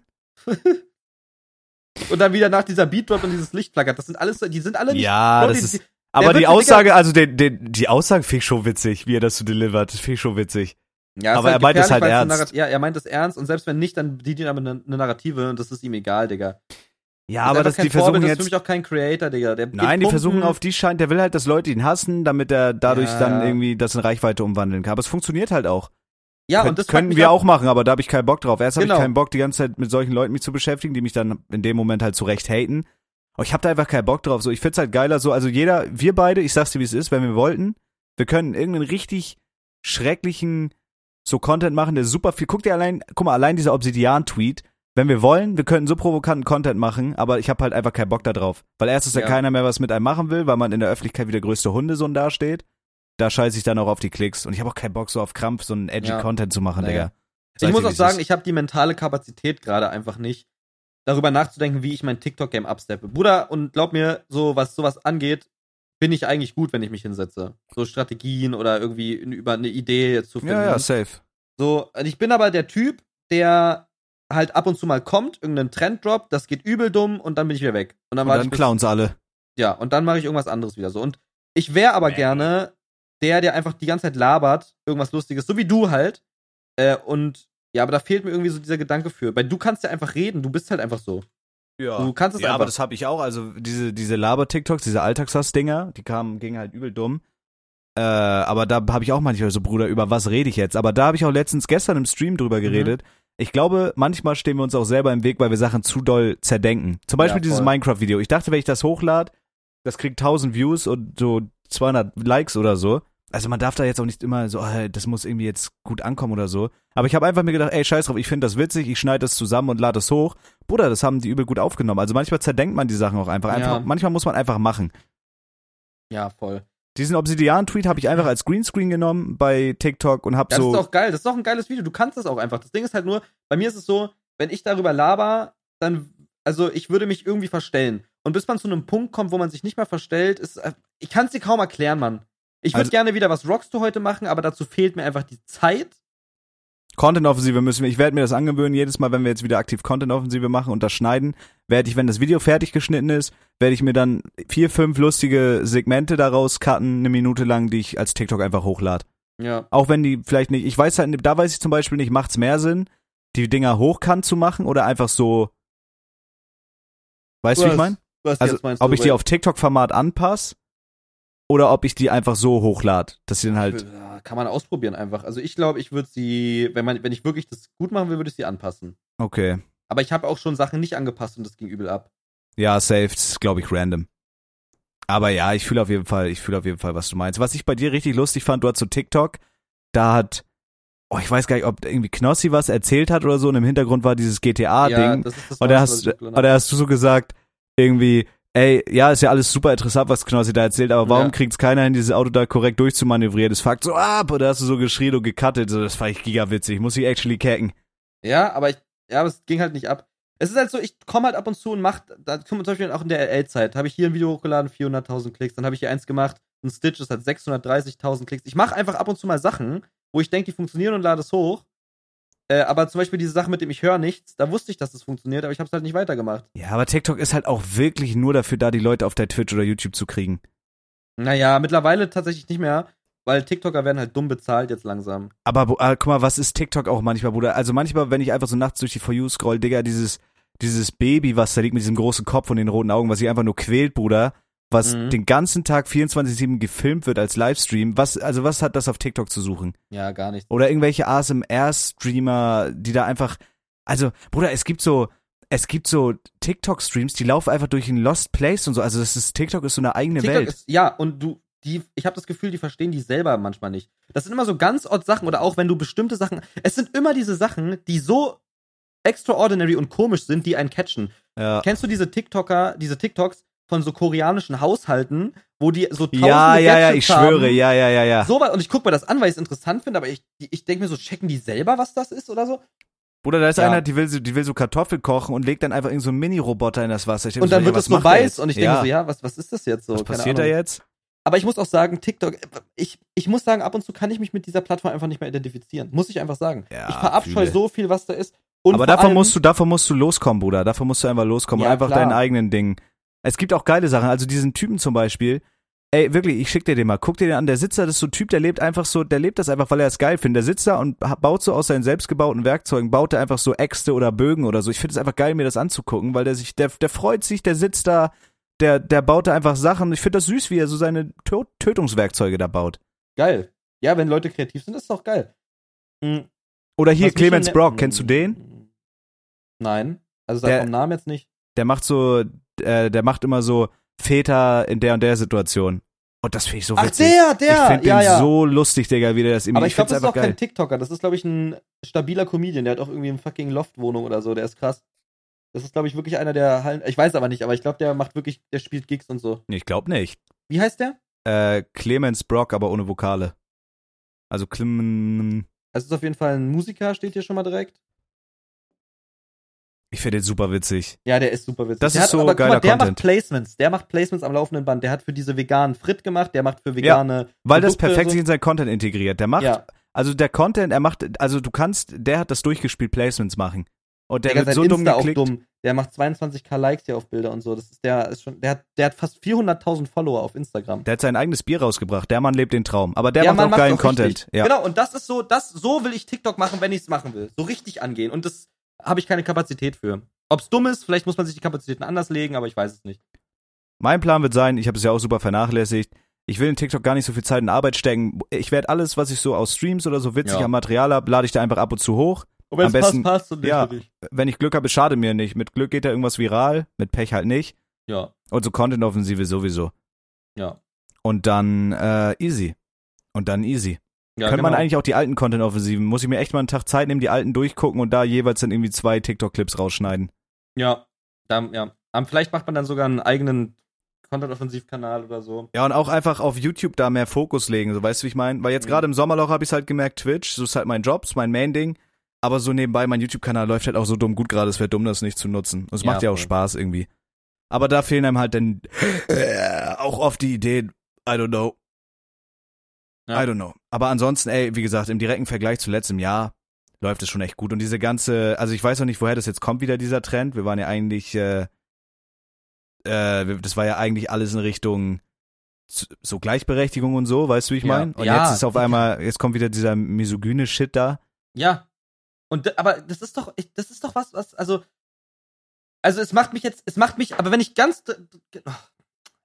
Und dann wieder nach dieser Beatdrop und dieses Lichtplakat. Das sind alles, die sind alle nicht. Ja, Leute, das die- ist. Aber die die Aussage, also den, den, die Aussage finde ich schon witzig, wie er das so delivert. Das finde ich schon witzig. Ja, Aber er meint es halt ernst. Ja, er meint es ernst und selbst wenn nicht, dann bedient ihn aber eine, eine Narrative und das ist ihm egal, Digga. Ja, aber das, die versuchen Vorbild, das ist jetzt. für mich auch kein Creator, Digga. Der Nein, die versuchen auf die scheint, der will halt, dass Leute ihn hassen, damit er dadurch Ja. dann irgendwie das in Reichweite umwandeln kann. Aber es funktioniert halt auch. Ja, Könnt- und das mich wir auch machen, aber da habe ich keinen Bock drauf. Erst habe Genau. ich keinen Bock, die ganze Zeit mit solchen Leuten mich zu beschäftigen, die mich dann in dem Moment halt zurecht haten. Aber ich habe da einfach keinen Bock drauf. So, ich find's halt geiler so. Also jeder, wir beide, ich sag's dir, wie es ist, wenn wir wollten, wir können irgendeinen richtig schrecklichen so Content machen, der super viel. Guck dir allein, guck mal, allein dieser Obsidian-Tweet. Wenn wir wollen, wir können so provokanten Content machen, aber ich habe halt einfach keinen Bock da drauf. Weil erstens ja. Ja. keiner mehr was mit einem machen will, weil man in der Öffentlichkeit wie der größte Hundesohn dasteht. Da scheiße ich dann auch auf die Klicks. Und ich habe auch keinen Bock, so auf Krampf so einen edgy Ja. Content zu machen, Naja. Digga. Ich muss auch sagen, ich habe die mentale Kapazität gerade einfach nicht, darüber nachzudenken, wie ich mein TikTok-Game absteppe. Bruder, und glaub mir, so was sowas angeht, bin ich eigentlich gut, wenn ich mich hinsetze. So Strategien oder irgendwie über eine Idee zu finden. Ja, ja, safe. So, und ich bin aber der Typ, der halt ab und zu mal kommt, irgendeinen Trend droppt, das geht übel dumm und dann bin ich wieder weg. Und dann, Und dann ich bis- klauen sie alle. Ja, und dann mache ich irgendwas anderes wieder so. Und ich wäre aber gerne der, der einfach die ganze Zeit labert, irgendwas Lustiges, so wie du halt. Äh, und ja, aber da fehlt mir irgendwie so dieser Gedanke für. Weil du kannst ja einfach reden, du bist halt einfach so. Ja. Du kannst es ja, einfach. aber das habe ich auch. Also diese, diese Laber-TikToks, diese Alltagshass-Dinger, die kamen, gingen halt übel dumm. Äh, aber da habe ich auch manchmal so, Bruder, über was rede ich jetzt? Aber da habe ich auch letztens gestern im Stream drüber Mhm. geredet. Ich glaube, manchmal stehen wir uns auch selber im Weg, weil wir Sachen zu doll zerdenken. Zum Beispiel Ja, dieses. Minecraft-Video. Ich dachte, wenn ich das hochlade, das kriegt 1000 Views und so 200 Likes oder so. Also man darf da jetzt auch nicht immer so, oh, das muss irgendwie jetzt gut ankommen oder so. Aber ich habe einfach mir gedacht, ey, scheiß drauf, ich finde das witzig, ich schneide das zusammen und lade es hoch. Bruder, das haben die übel gut aufgenommen. Also manchmal zerdenkt man die Sachen auch einfach. einfach Ja. Manchmal muss man einfach machen. ja, voll. Diesen Obsidian-Tweet habe ich einfach als Greenscreen genommen bei TikTok und hab Ja, das so. ist auch geil. Das ist auch ein geiles Video. Du kannst das auch einfach. Das Ding ist halt nur, bei mir ist es so, wenn ich darüber laber, dann, also ich würde mich irgendwie verstellen. Und bis man zu einem Punkt kommt, wo man sich nicht mehr verstellt, ist, äh, ich kann es dir kaum erklären, Mann. Ich würde Also- gerne wieder was Rockst du heute machen, aber dazu fehlt mir einfach die Zeit. Content-Offensive müssen wir, ich werde mir das angewöhnen, jedes Mal, wenn wir jetzt wieder aktiv Content-Offensive machen und das schneiden, werde ich, wenn das Video fertig geschnitten ist, werde ich mir dann vier, fünf lustige Segmente daraus cutten, eine Minute lang, die ich als TikTok einfach hochlade. Ja. Auch wenn die vielleicht nicht, ich weiß halt, da weiß ich zum Beispiel nicht, macht's mehr Sinn, die Dinger hochkant zu machen oder einfach so, weißt du, wie ich meine? Also, ob ich die auf TikTok-Format anpasse oder ob ich die einfach so hochlade, dass sie dann halt, Ja, Kann man ausprobieren einfach. Also ich glaube, ich würde sie, wenn man, wenn ich wirklich das gut machen will, würde ich sie anpassen. okay. Aber ich habe auch schon Sachen nicht angepasst und das ging übel ab. Ja, safe, das ist, glaube ich, random. Aber ja, ich fühle auf jeden Fall, ich fühle auf jeden Fall, was du meinst. Was ich bei dir richtig lustig fand, du hast so TikTok, da hat, oh, ich weiß gar nicht, ob irgendwie Knossi was erzählt hat oder so und im Hintergrund war dieses ja, GTA-Ding. das ist das und da hast, und da hast du so gesagt, irgendwie, ey, ja, ist ja alles super interessant, was Knossi da erzählt, aber warum Ja. kriegt's keiner hin, dieses Auto da korrekt durchzumanövrieren? Das fuckt so ab, da hast du so geschrien und gecuttet, so, das fand ich gigawitzig, muss ich actually kecken. Ja, aber ich, ja, aber es ging halt nicht ab. Es ist halt so, ich komme halt ab und zu und mach, da zum Beispiel auch in der LL-Zeit, habe ich hier ein Video hochgeladen, 400.000 Klicks, dann habe ich hier eins gemacht, ein Stitch, das hat 630.000 Klicks. Ich mache einfach ab und zu mal Sachen, wo ich denke, die funktionieren und lade es hoch. Äh, aber zum Beispiel diese Sache mit dem ich höre nichts, da wusste ich, dass das funktioniert, aber ich habe es halt nicht weitergemacht. Ja, aber TikTok ist halt auch wirklich nur dafür da, die Leute auf der Twitch oder YouTube zu kriegen. Naja, mittlerweile tatsächlich nicht mehr, weil TikToker werden halt dumm bezahlt jetzt langsam. Aber äh, guck mal, was ist TikTok auch manchmal, Bruder? Also manchmal, wenn ich einfach so nachts durch die For You scroll, Digga, dieses, dieses Baby, was da liegt mit diesem großen Kopf und den roten Augen, was sich einfach nur quält, Bruder, was Mhm. den ganzen Tag 24-7 gefilmt wird als Livestream, was, also was hat das auf TikTok zu suchen? Ja, gar nicht. Oder irgendwelche ASMR-Streamer, die da einfach, also, Bruder, es gibt so, es gibt so TikTok-Streams, die laufen einfach durch ein Lost Place und so, also das ist, TikTok ist so eine eigene TikTok Welt. ist, ja, und du, die, ich habe das Gefühl, die verstehen die selber manchmal nicht. Das sind immer so ganz odd Sachen oder auch wenn du bestimmte Sachen, es sind immer diese Sachen, die so extraordinary und komisch sind, die einen catchen. ja. Kennst du diese TikToker, diese TikToks von so koreanischen Haushalten, wo die so tausende ja, ja, ja, ich schwöre, haben? ja, ja, ja, ja. So was, und ich guck mir das an, weil ich es interessant finde, aber ich, ich denke mir so, checken die selber, was das ist oder so? Bruder, da ist Ja. einer, die will, so, die will so Kartoffel kochen und legt dann einfach irgendeinen so einen Mini-Roboter in das Wasser. Und so, dann ja, wird es so der weiß und ich denke ja. so, ja, was, was ist das jetzt so? Was Keine passiert da jetzt? Aber ich muss auch sagen, TikTok, ich, ich muss sagen, ab und zu kann ich mich mit dieser Plattform einfach nicht mehr identifizieren. Muss ich einfach sagen. Ja, ich verabscheue so viel, was da ist. Und Aber davon allem, musst du, davon musst du loskommen, Bruder. Davon musst du einfach loskommen. Ja, einfach klar. deinen eigenen Ding. Es gibt auch geile Sachen. Also diesen Typen zum Beispiel. Ey, wirklich, ich schick dir den mal. Guck dir den an. Der Sitzer, das ist so ein Typ, der lebt einfach so, der lebt das einfach, weil er es geil findet. Der sitzt da und baut so aus seinen selbstgebauten Werkzeugen, baut er einfach so Äxte oder Bögen oder so. Ich finde es einfach geil, mir das anzugucken, weil der sich, der, der freut sich, der sitzt da, der, der baut da einfach Sachen. Ich finde das süß, wie er so seine Tö Tötungswerkzeuge da baut. geil. Ja, wenn Leute kreativ sind, ist doch geil. Mhm. Oder hier Was Clemens Brock, kennst du den? Nein. Also Der- vom Namen jetzt nicht. Der macht so, äh, der macht immer so Väter in der und der Situation. Und das finde ich so Ach, witzig. der, ich der, finde ja, den ja. so lustig, Digga, wie der das irgendwie. Aber ich glaube, find's das ist auch einfach kein TikToker. Das ist, glaube ich, ein stabiler Comedian. Der hat auch irgendwie eine fucking Loftwohnung oder so. Der ist krass. Das ist, glaube ich, wirklich einer der Hallen. Ich weiß aber nicht, aber ich glaube, der macht wirklich, der spielt Gigs und so. Ich glaube nicht. Wie heißt der? Äh, Clemens Brock, aber ohne Vokale. Also Clem. Also ist auf jeden Fall ein Musiker, steht hier schon mal direkt. Ich finde den super witzig. Ja, der ist super witzig. Das der ist hat, so aber, geiler mal, der Content. macht Placements. Der macht Placements am laufenden Band. Der hat für diese veganen Frit gemacht. Der macht für vegane. Weil das Produkte perfekt so. sich in sein Content integriert. Der macht, Ja, also der Content, er macht, also du kannst, der hat das durchgespielt, Placements machen. Und der Digga, wird so dumm Insta auch geklickt. dumm. Der macht 22k Likes hier auf Bilder und so. Das ist der ist schon. Der hat, der hat fast 400.000 Follower auf Instagram. Der hat sein eigenes Bier rausgebracht. Der Mann lebt den Traum. Aber der, Der macht Mann auch macht's geilen Content. Ja. Genau. Und das ist so, das so will ich TikTok machen, wenn ich es machen will. So richtig angehen. Und das habe ich keine Kapazität für. Ob's dumm ist, vielleicht muss man sich die Kapazitäten anders legen, aber ich weiß es nicht. Mein Plan wird sein, ich habe es ja auch super vernachlässigt. Ich will in TikTok gar nicht so viel Zeit in Arbeit stecken. Ich werde alles, was ich so aus Streams oder so witzig Ja. am Material habe, lade ich da einfach ab und zu hoch. Und wenn's Am besten- passt, passt und ja. Wenn ich Glück habe, es schadet mir nicht. Mit Glück geht da irgendwas viral, mit Pech halt nicht. Ja, Und so Content-Offensive sowieso. ja. Und dann äh, easy. Und dann easy. Ja Könnte man genau. eigentlich auch die alten Content-Offensiven, muss ich mir echt mal einen Tag Zeit nehmen, die alten durchgucken und da jeweils dann irgendwie zwei TikTok-Clips rausschneiden. Ja, da, ja. Ähm, vielleicht macht man dann sogar einen eigenen Content-Offensiv-Kanal oder so. Ja, und auch einfach auf YouTube da mehr Fokus legen, so weißt du, wie ich meine? Weil jetzt Mhm. gerade im Sommerloch habe ich halt gemerkt, Twitch, so ist halt mein Job, ist mein Main-Ding. Aber so nebenbei, mein YouTube-Kanal läuft halt auch so dumm gut gerade, es wäre dumm, das nicht zu nutzen. Und es Ja, macht ja auch voll. Spaß irgendwie. Aber da fehlen einem halt dann äh, auch oft die Ideen. I don't know. Ja. I don't know. Aber ansonsten, ey, wie gesagt, im direkten Vergleich zu letztem Jahr läuft es schon echt gut. Und diese ganze, also ich weiß noch nicht, woher das jetzt kommt, wieder dieser Trend. Wir waren ja eigentlich, äh, äh, das war ja eigentlich alles in Richtung so Gleichberechtigung und so, weißt du, wie ich Ja. meine? Und Ja, jetzt ist auf einmal, jetzt kommt wieder dieser misogyne Shit da. Ja. Und aber das ist doch, das ist doch was, was, also, also es macht mich jetzt, es macht mich, aber wenn ich ganz,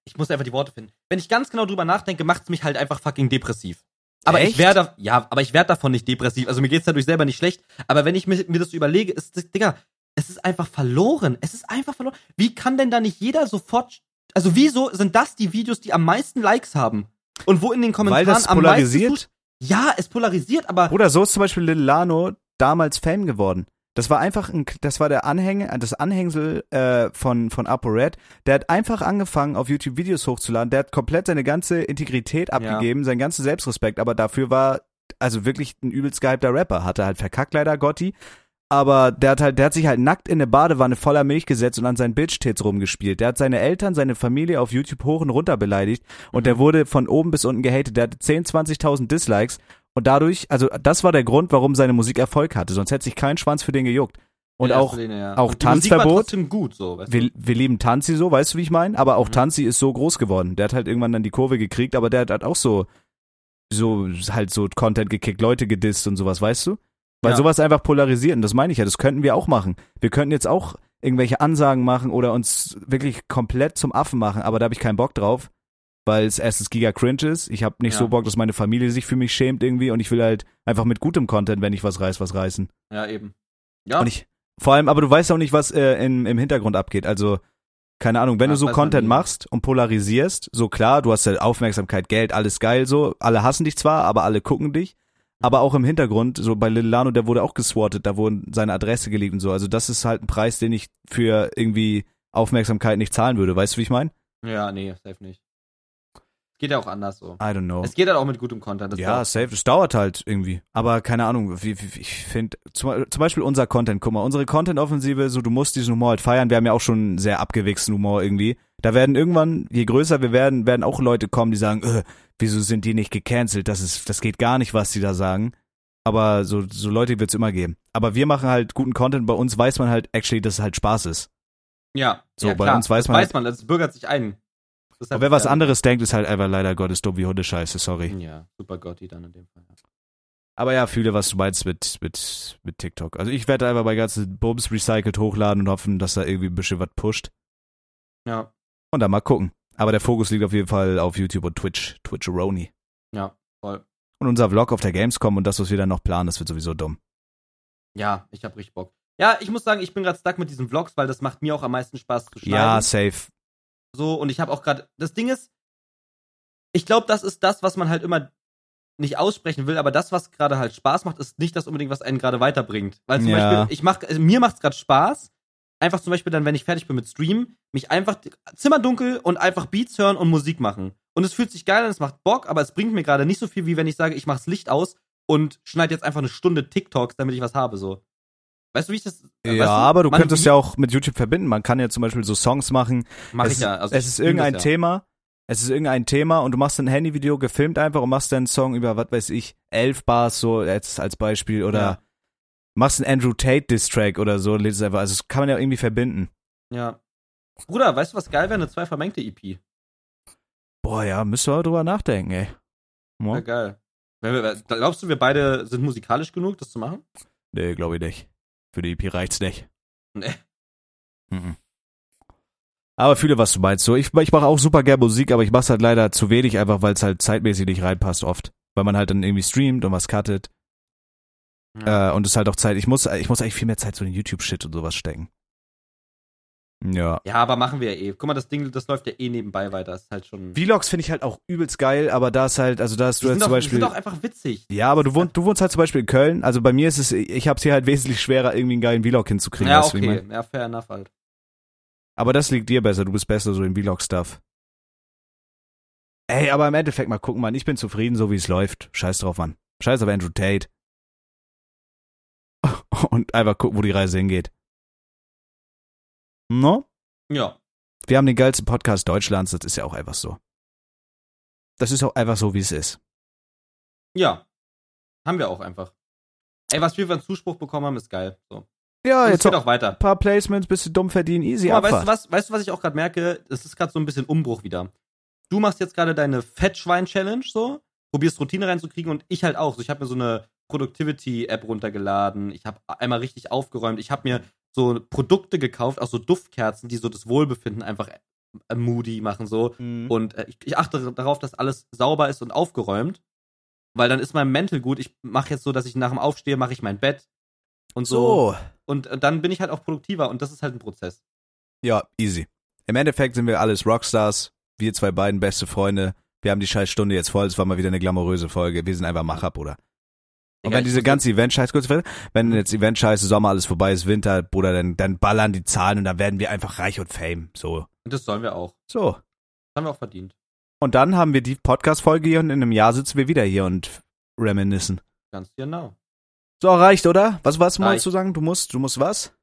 ich muss einfach die Worte finden. Wenn ich ganz genau drüber nachdenke, macht es mich halt einfach fucking depressiv. Aber Echt? ich werde, ja, aber ich werde davon nicht depressiv. Also mir geht's dadurch selber nicht schlecht. Aber wenn ich mir, mir das so überlege, ist das, Digga, es ist einfach verloren. Es ist einfach verloren. Wie kann denn da nicht jeder sofort, also wieso sind das die Videos, die am meisten Likes haben? Und wo in den Kommentaren Weil das am polarisiert? meisten, ja, es polarisiert, aber Oder so ist zum Beispiel Lil Lano damals Fame geworden. Das war einfach ein, das war der Anhänger, das Anhängsel äh, von von ApoRed. Der hat einfach angefangen, auf YouTube Videos hochzuladen. Der hat komplett seine ganze Integrität abgegeben, seinen ganzen Selbstrespekt. Aber dafür war also wirklich ein übelst gehypter Rapper. Hatte halt verkackt leider Gotti. Aber der hat halt, der hat sich halt nackt in eine Badewanne voller Milch gesetzt und an seinen Bitch-Tits rumgespielt. Der hat seine Eltern, seine Familie auf YouTube hoch und runter beleidigt und der wurde von oben bis unten gehatet. Der hatte 10, 20.000 Dislikes und dadurch, also das war der Grund, warum seine Musik Erfolg hatte. Sonst hätte sich kein Schwanz für den gejuckt. Und auch, Linie, ja. auch Und Tanzverbot. gut, so, weißt wir, du? wir lieben Tanzi so, weißt du, wie ich meine? Aber auch Mhm. Tanzi ist so groß geworden. Der hat halt irgendwann dann die Kurve gekriegt, aber der hat halt auch so, so, halt so Content gekickt, Leute gedisst und sowas, weißt du? Weil Ja. sowas einfach polarisiert und das meine ich ja, das könnten wir auch machen. Wir könnten jetzt auch irgendwelche Ansagen machen oder uns wirklich komplett zum Affen machen, aber da habe ich keinen Bock drauf, weil es erstens giga cringe ist. Ich habe nicht Ja. so Bock, dass meine Familie sich für mich schämt irgendwie und ich will halt einfach mit gutem Content, wenn ich was reiß, was reißen. Ja, eben. Ja, Und ich, vor allem, aber du weißt auch nicht, was äh, in, im Hintergrund abgeht. Also, keine Ahnung, wenn Ja, du so Content machst und polarisierst, so klar, du hast ja Aufmerksamkeit, Geld, alles geil, so, alle hassen dich zwar, aber alle gucken dich. Aber auch im Hintergrund, so bei Lil Lano, der wurde auch geswattet, da wurden seine Adresse geleakt und so. Also das ist halt ein Preis, den ich für irgendwie Aufmerksamkeit nicht zahlen würde. Weißt du, wie ich meine? ja, nee, safe nicht. Geht ja auch anders so. I don't know. Es geht halt auch mit gutem Content. Das ja, dauert. safe. Es dauert halt irgendwie. Aber keine Ahnung, ich finde, zum, Beispiel unser Content, guck mal, unsere Content-Offensive, so du musst diesen Humor halt feiern. Wir haben ja auch schon sehr abgewichsten Humor irgendwie. Da werden irgendwann, je größer wir werden, werden auch Leute kommen, die sagen, äh, wieso sind die nicht gecancelt? Das ist, das geht gar nicht, was die da sagen. Aber so, so Leute wird's immer geben. Aber wir machen halt guten Content. Bei uns weiß man halt, actually, dass es halt Spaß ist. Ja, So, ja, bei klar. uns weiß man halt weiß man, das bürgert sich ein. Halt- wer was anderes denkt, ist halt einfach leider Gottes dumm wie Hundescheiße, sorry. Ja, super Gotti dann in dem Fall. ja. Aber ja, fühle, was du meinst mit, mit, mit TikTok. Also ich werde einfach bei ganzen Bums recycelt hochladen und hoffen, dass da irgendwie ein bisschen was pusht. Ja, Und dann mal gucken. Aber der Fokus liegt auf jeden Fall auf YouTube und Twitch. Twitcheroni. ja, voll. Und unser Vlog auf der Gamescom und das, was wir dann noch planen, das wird sowieso dumm. Ja, ich hab richtig Bock. Ja, ich muss sagen, ich bin gerade stuck mit diesen Vlogs, weil das macht mir auch am meisten Spaß zu schneiden. Ja, safe. So und ich habe auch gerade das Ding ist ich glaube das ist das was man halt immer nicht aussprechen will aber das was gerade halt Spaß macht ist nicht das unbedingt was einen gerade weiterbringt. Weil zum Ja. Beispiel ich mach also mir macht's gerade Spaß einfach zum Beispiel dann wenn ich fertig bin mit Stream mich einfach zimmerdunkel und einfach Beats hören und Musik machen. Und es fühlt sich geil an es macht Bock aber es bringt mir gerade nicht so viel wie wenn ich sage ich mach's Licht aus und schneide jetzt einfach eine Stunde TikToks damit ich was habe so weißt du wie ich das äh, Ja, weißt aber du könntest ja auch mit YouTube verbinden. Man kann ja zum Beispiel so Songs machen. mach es, ich ja also es ist irgendein ja. Thema. Es ist irgendein Thema und du machst ein Handyvideo gefilmt einfach und machst dann einen Song über, was weiß ich, elf Bars so jetzt als Beispiel oder Ja. machst einen Andrew Tate Diss-Track oder so, lädst es einfach. Also das kann man ja irgendwie verbinden. Ja. Bruder, weißt du, was geil wäre? Eine zwei vermengte EP. Boah, ja, müssen wir drüber nachdenken, ey. Ja. geil. Glaubst du, wir beide sind musikalisch genug, das zu machen? Nee, glaube ich nicht. Für die EP reicht's nicht. Nee. Mhm. Aber fühle, was du meinst. So, ich, ich mache auch super gern Musik, aber ich mache halt leider zu wenig, einfach weil es halt zeitmäßig nicht reinpasst oft. Weil man halt dann irgendwie streamt und was cuttet. Ja. Äh, und es ist halt auch Zeit. Ich muss, ich muss eigentlich viel mehr Zeit so in YouTube-Shit und sowas stecken. Ja. ja, aber machen wir ja eh. Guck mal, das Ding, das läuft ja eh nebenbei weiter. Das ist halt schon. Vlogs finde ich halt auch übelst geil, aber da ist halt, also da hast die du halt zum die Beispiel. sind doch einfach witzig. Ja, aber du wohnst, du wohnst halt zum Beispiel in Köln. Also bei mir ist es, ich hab's hier halt wesentlich schwerer, irgendwie einen geilen Vlog hinzukriegen. Ja, okay. mein? Ja, fair enough halt. Aber das liegt dir besser, du bist besser so im Vlog-Stuff. Ey, aber im Endeffekt mal gucken, Mann, ich bin zufrieden, so wie es läuft. Scheiß drauf, Mann. Scheiß auf Andrew Tate. Und einfach gucken, wo die Reise hingeht. No? Ja. Wir haben den geilsten Podcast Deutschlands, das ist ja auch einfach so. Das ist auch einfach so, wie es ist. Ja. Haben wir auch einfach. Ey, was wir für einen Zuspruch bekommen haben, ist geil. So. Ja, Und es jetzt geht auch weiter. ein paar Placements, bisschen dumm verdienen, easy mal, weißt du was, weißt du, was ich auch gerade merke? Es ist gerade so ein bisschen Umbruch wieder. du machst jetzt gerade deine Fettschwein-Challenge so, probierst Routine reinzukriegen und ich halt auch. So, ich habe mir so eine Productivity-App runtergeladen. Ich habe einmal richtig aufgeräumt. Ich habe mir so Produkte gekauft, auch so Duftkerzen, die so das Wohlbefinden einfach äh, moody machen so. Mhm. Und äh, ich, ich achte darauf, dass alles sauber ist und aufgeräumt, weil dann ist mein Mental gut. Ich mache jetzt so, dass ich nach dem Aufstehe mache ich mein Bett und so. So. Und äh, dann bin ich halt auch produktiver und das ist halt ein Prozess. Ja, easy. Im Endeffekt sind wir alles Rockstars. Wir zwei beiden beste Freunde. Wir haben die scheiß Stunde jetzt voll. Es war mal wieder eine glamouröse Folge. Wir sind einfach Macher, Bruder. Und wenn diese ganze Event-Scheiß, kurz, wenn jetzt Event-Scheiße, Sommer, alles vorbei ist, Winter, Bruder, dann, dann ballern die Zahlen und dann werden wir einfach reich und fame. So. Und das sollen wir auch. So. Das haben wir auch verdient. Und dann haben wir die Podcast-Folge hier und in einem Jahr sitzen wir wieder hier und reminiscen. Ganz genau. So, reicht, oder? Was, was Reicht. du sagen? Du musst, du musst was?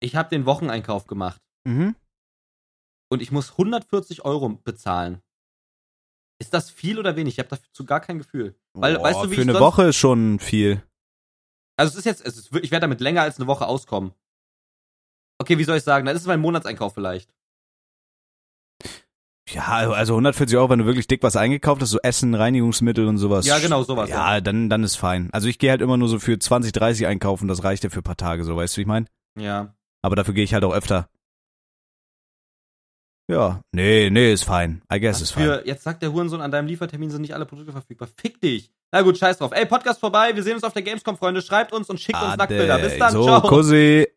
Ich habe den Wocheneinkauf gemacht Mhm. und ich muss 140 Euro bezahlen. Ist das viel oder wenig? Ich habe dazu gar kein Gefühl. Weil, Boah, weißt du, wie für eine sonst, Woche ist schon viel. Also es ist jetzt, es ist, ich werde damit länger als eine Woche auskommen. Okay, wie soll ich sagen? Das ist mein Monatseinkauf vielleicht. Ja, also 140 Euro, wenn du wirklich dick was eingekauft hast, so Essen, Reinigungsmittel und sowas. Ja, genau, sowas, Ja, dann, dann ist fein. Also ich gehe halt immer nur so für 20, 30 einkaufen, das reicht ja für ein paar Tage, so weißt du, wie ich meine? Ja. Aber dafür gehe ich halt auch öfter. Ja, nee, nee, ist fein. I guess ist fein. für, jetzt sagt der Hurensohn, an deinem Liefertermin sind nicht alle Produkte verfügbar. Fick dich. Na gut, scheiß drauf. Ey, Podcast vorbei. Wir sehen uns auf der Gamescom, Freunde. Schreibt uns und schickt uns Ade. Nacktbilder. Bis dann. So, Ciao. Kussi.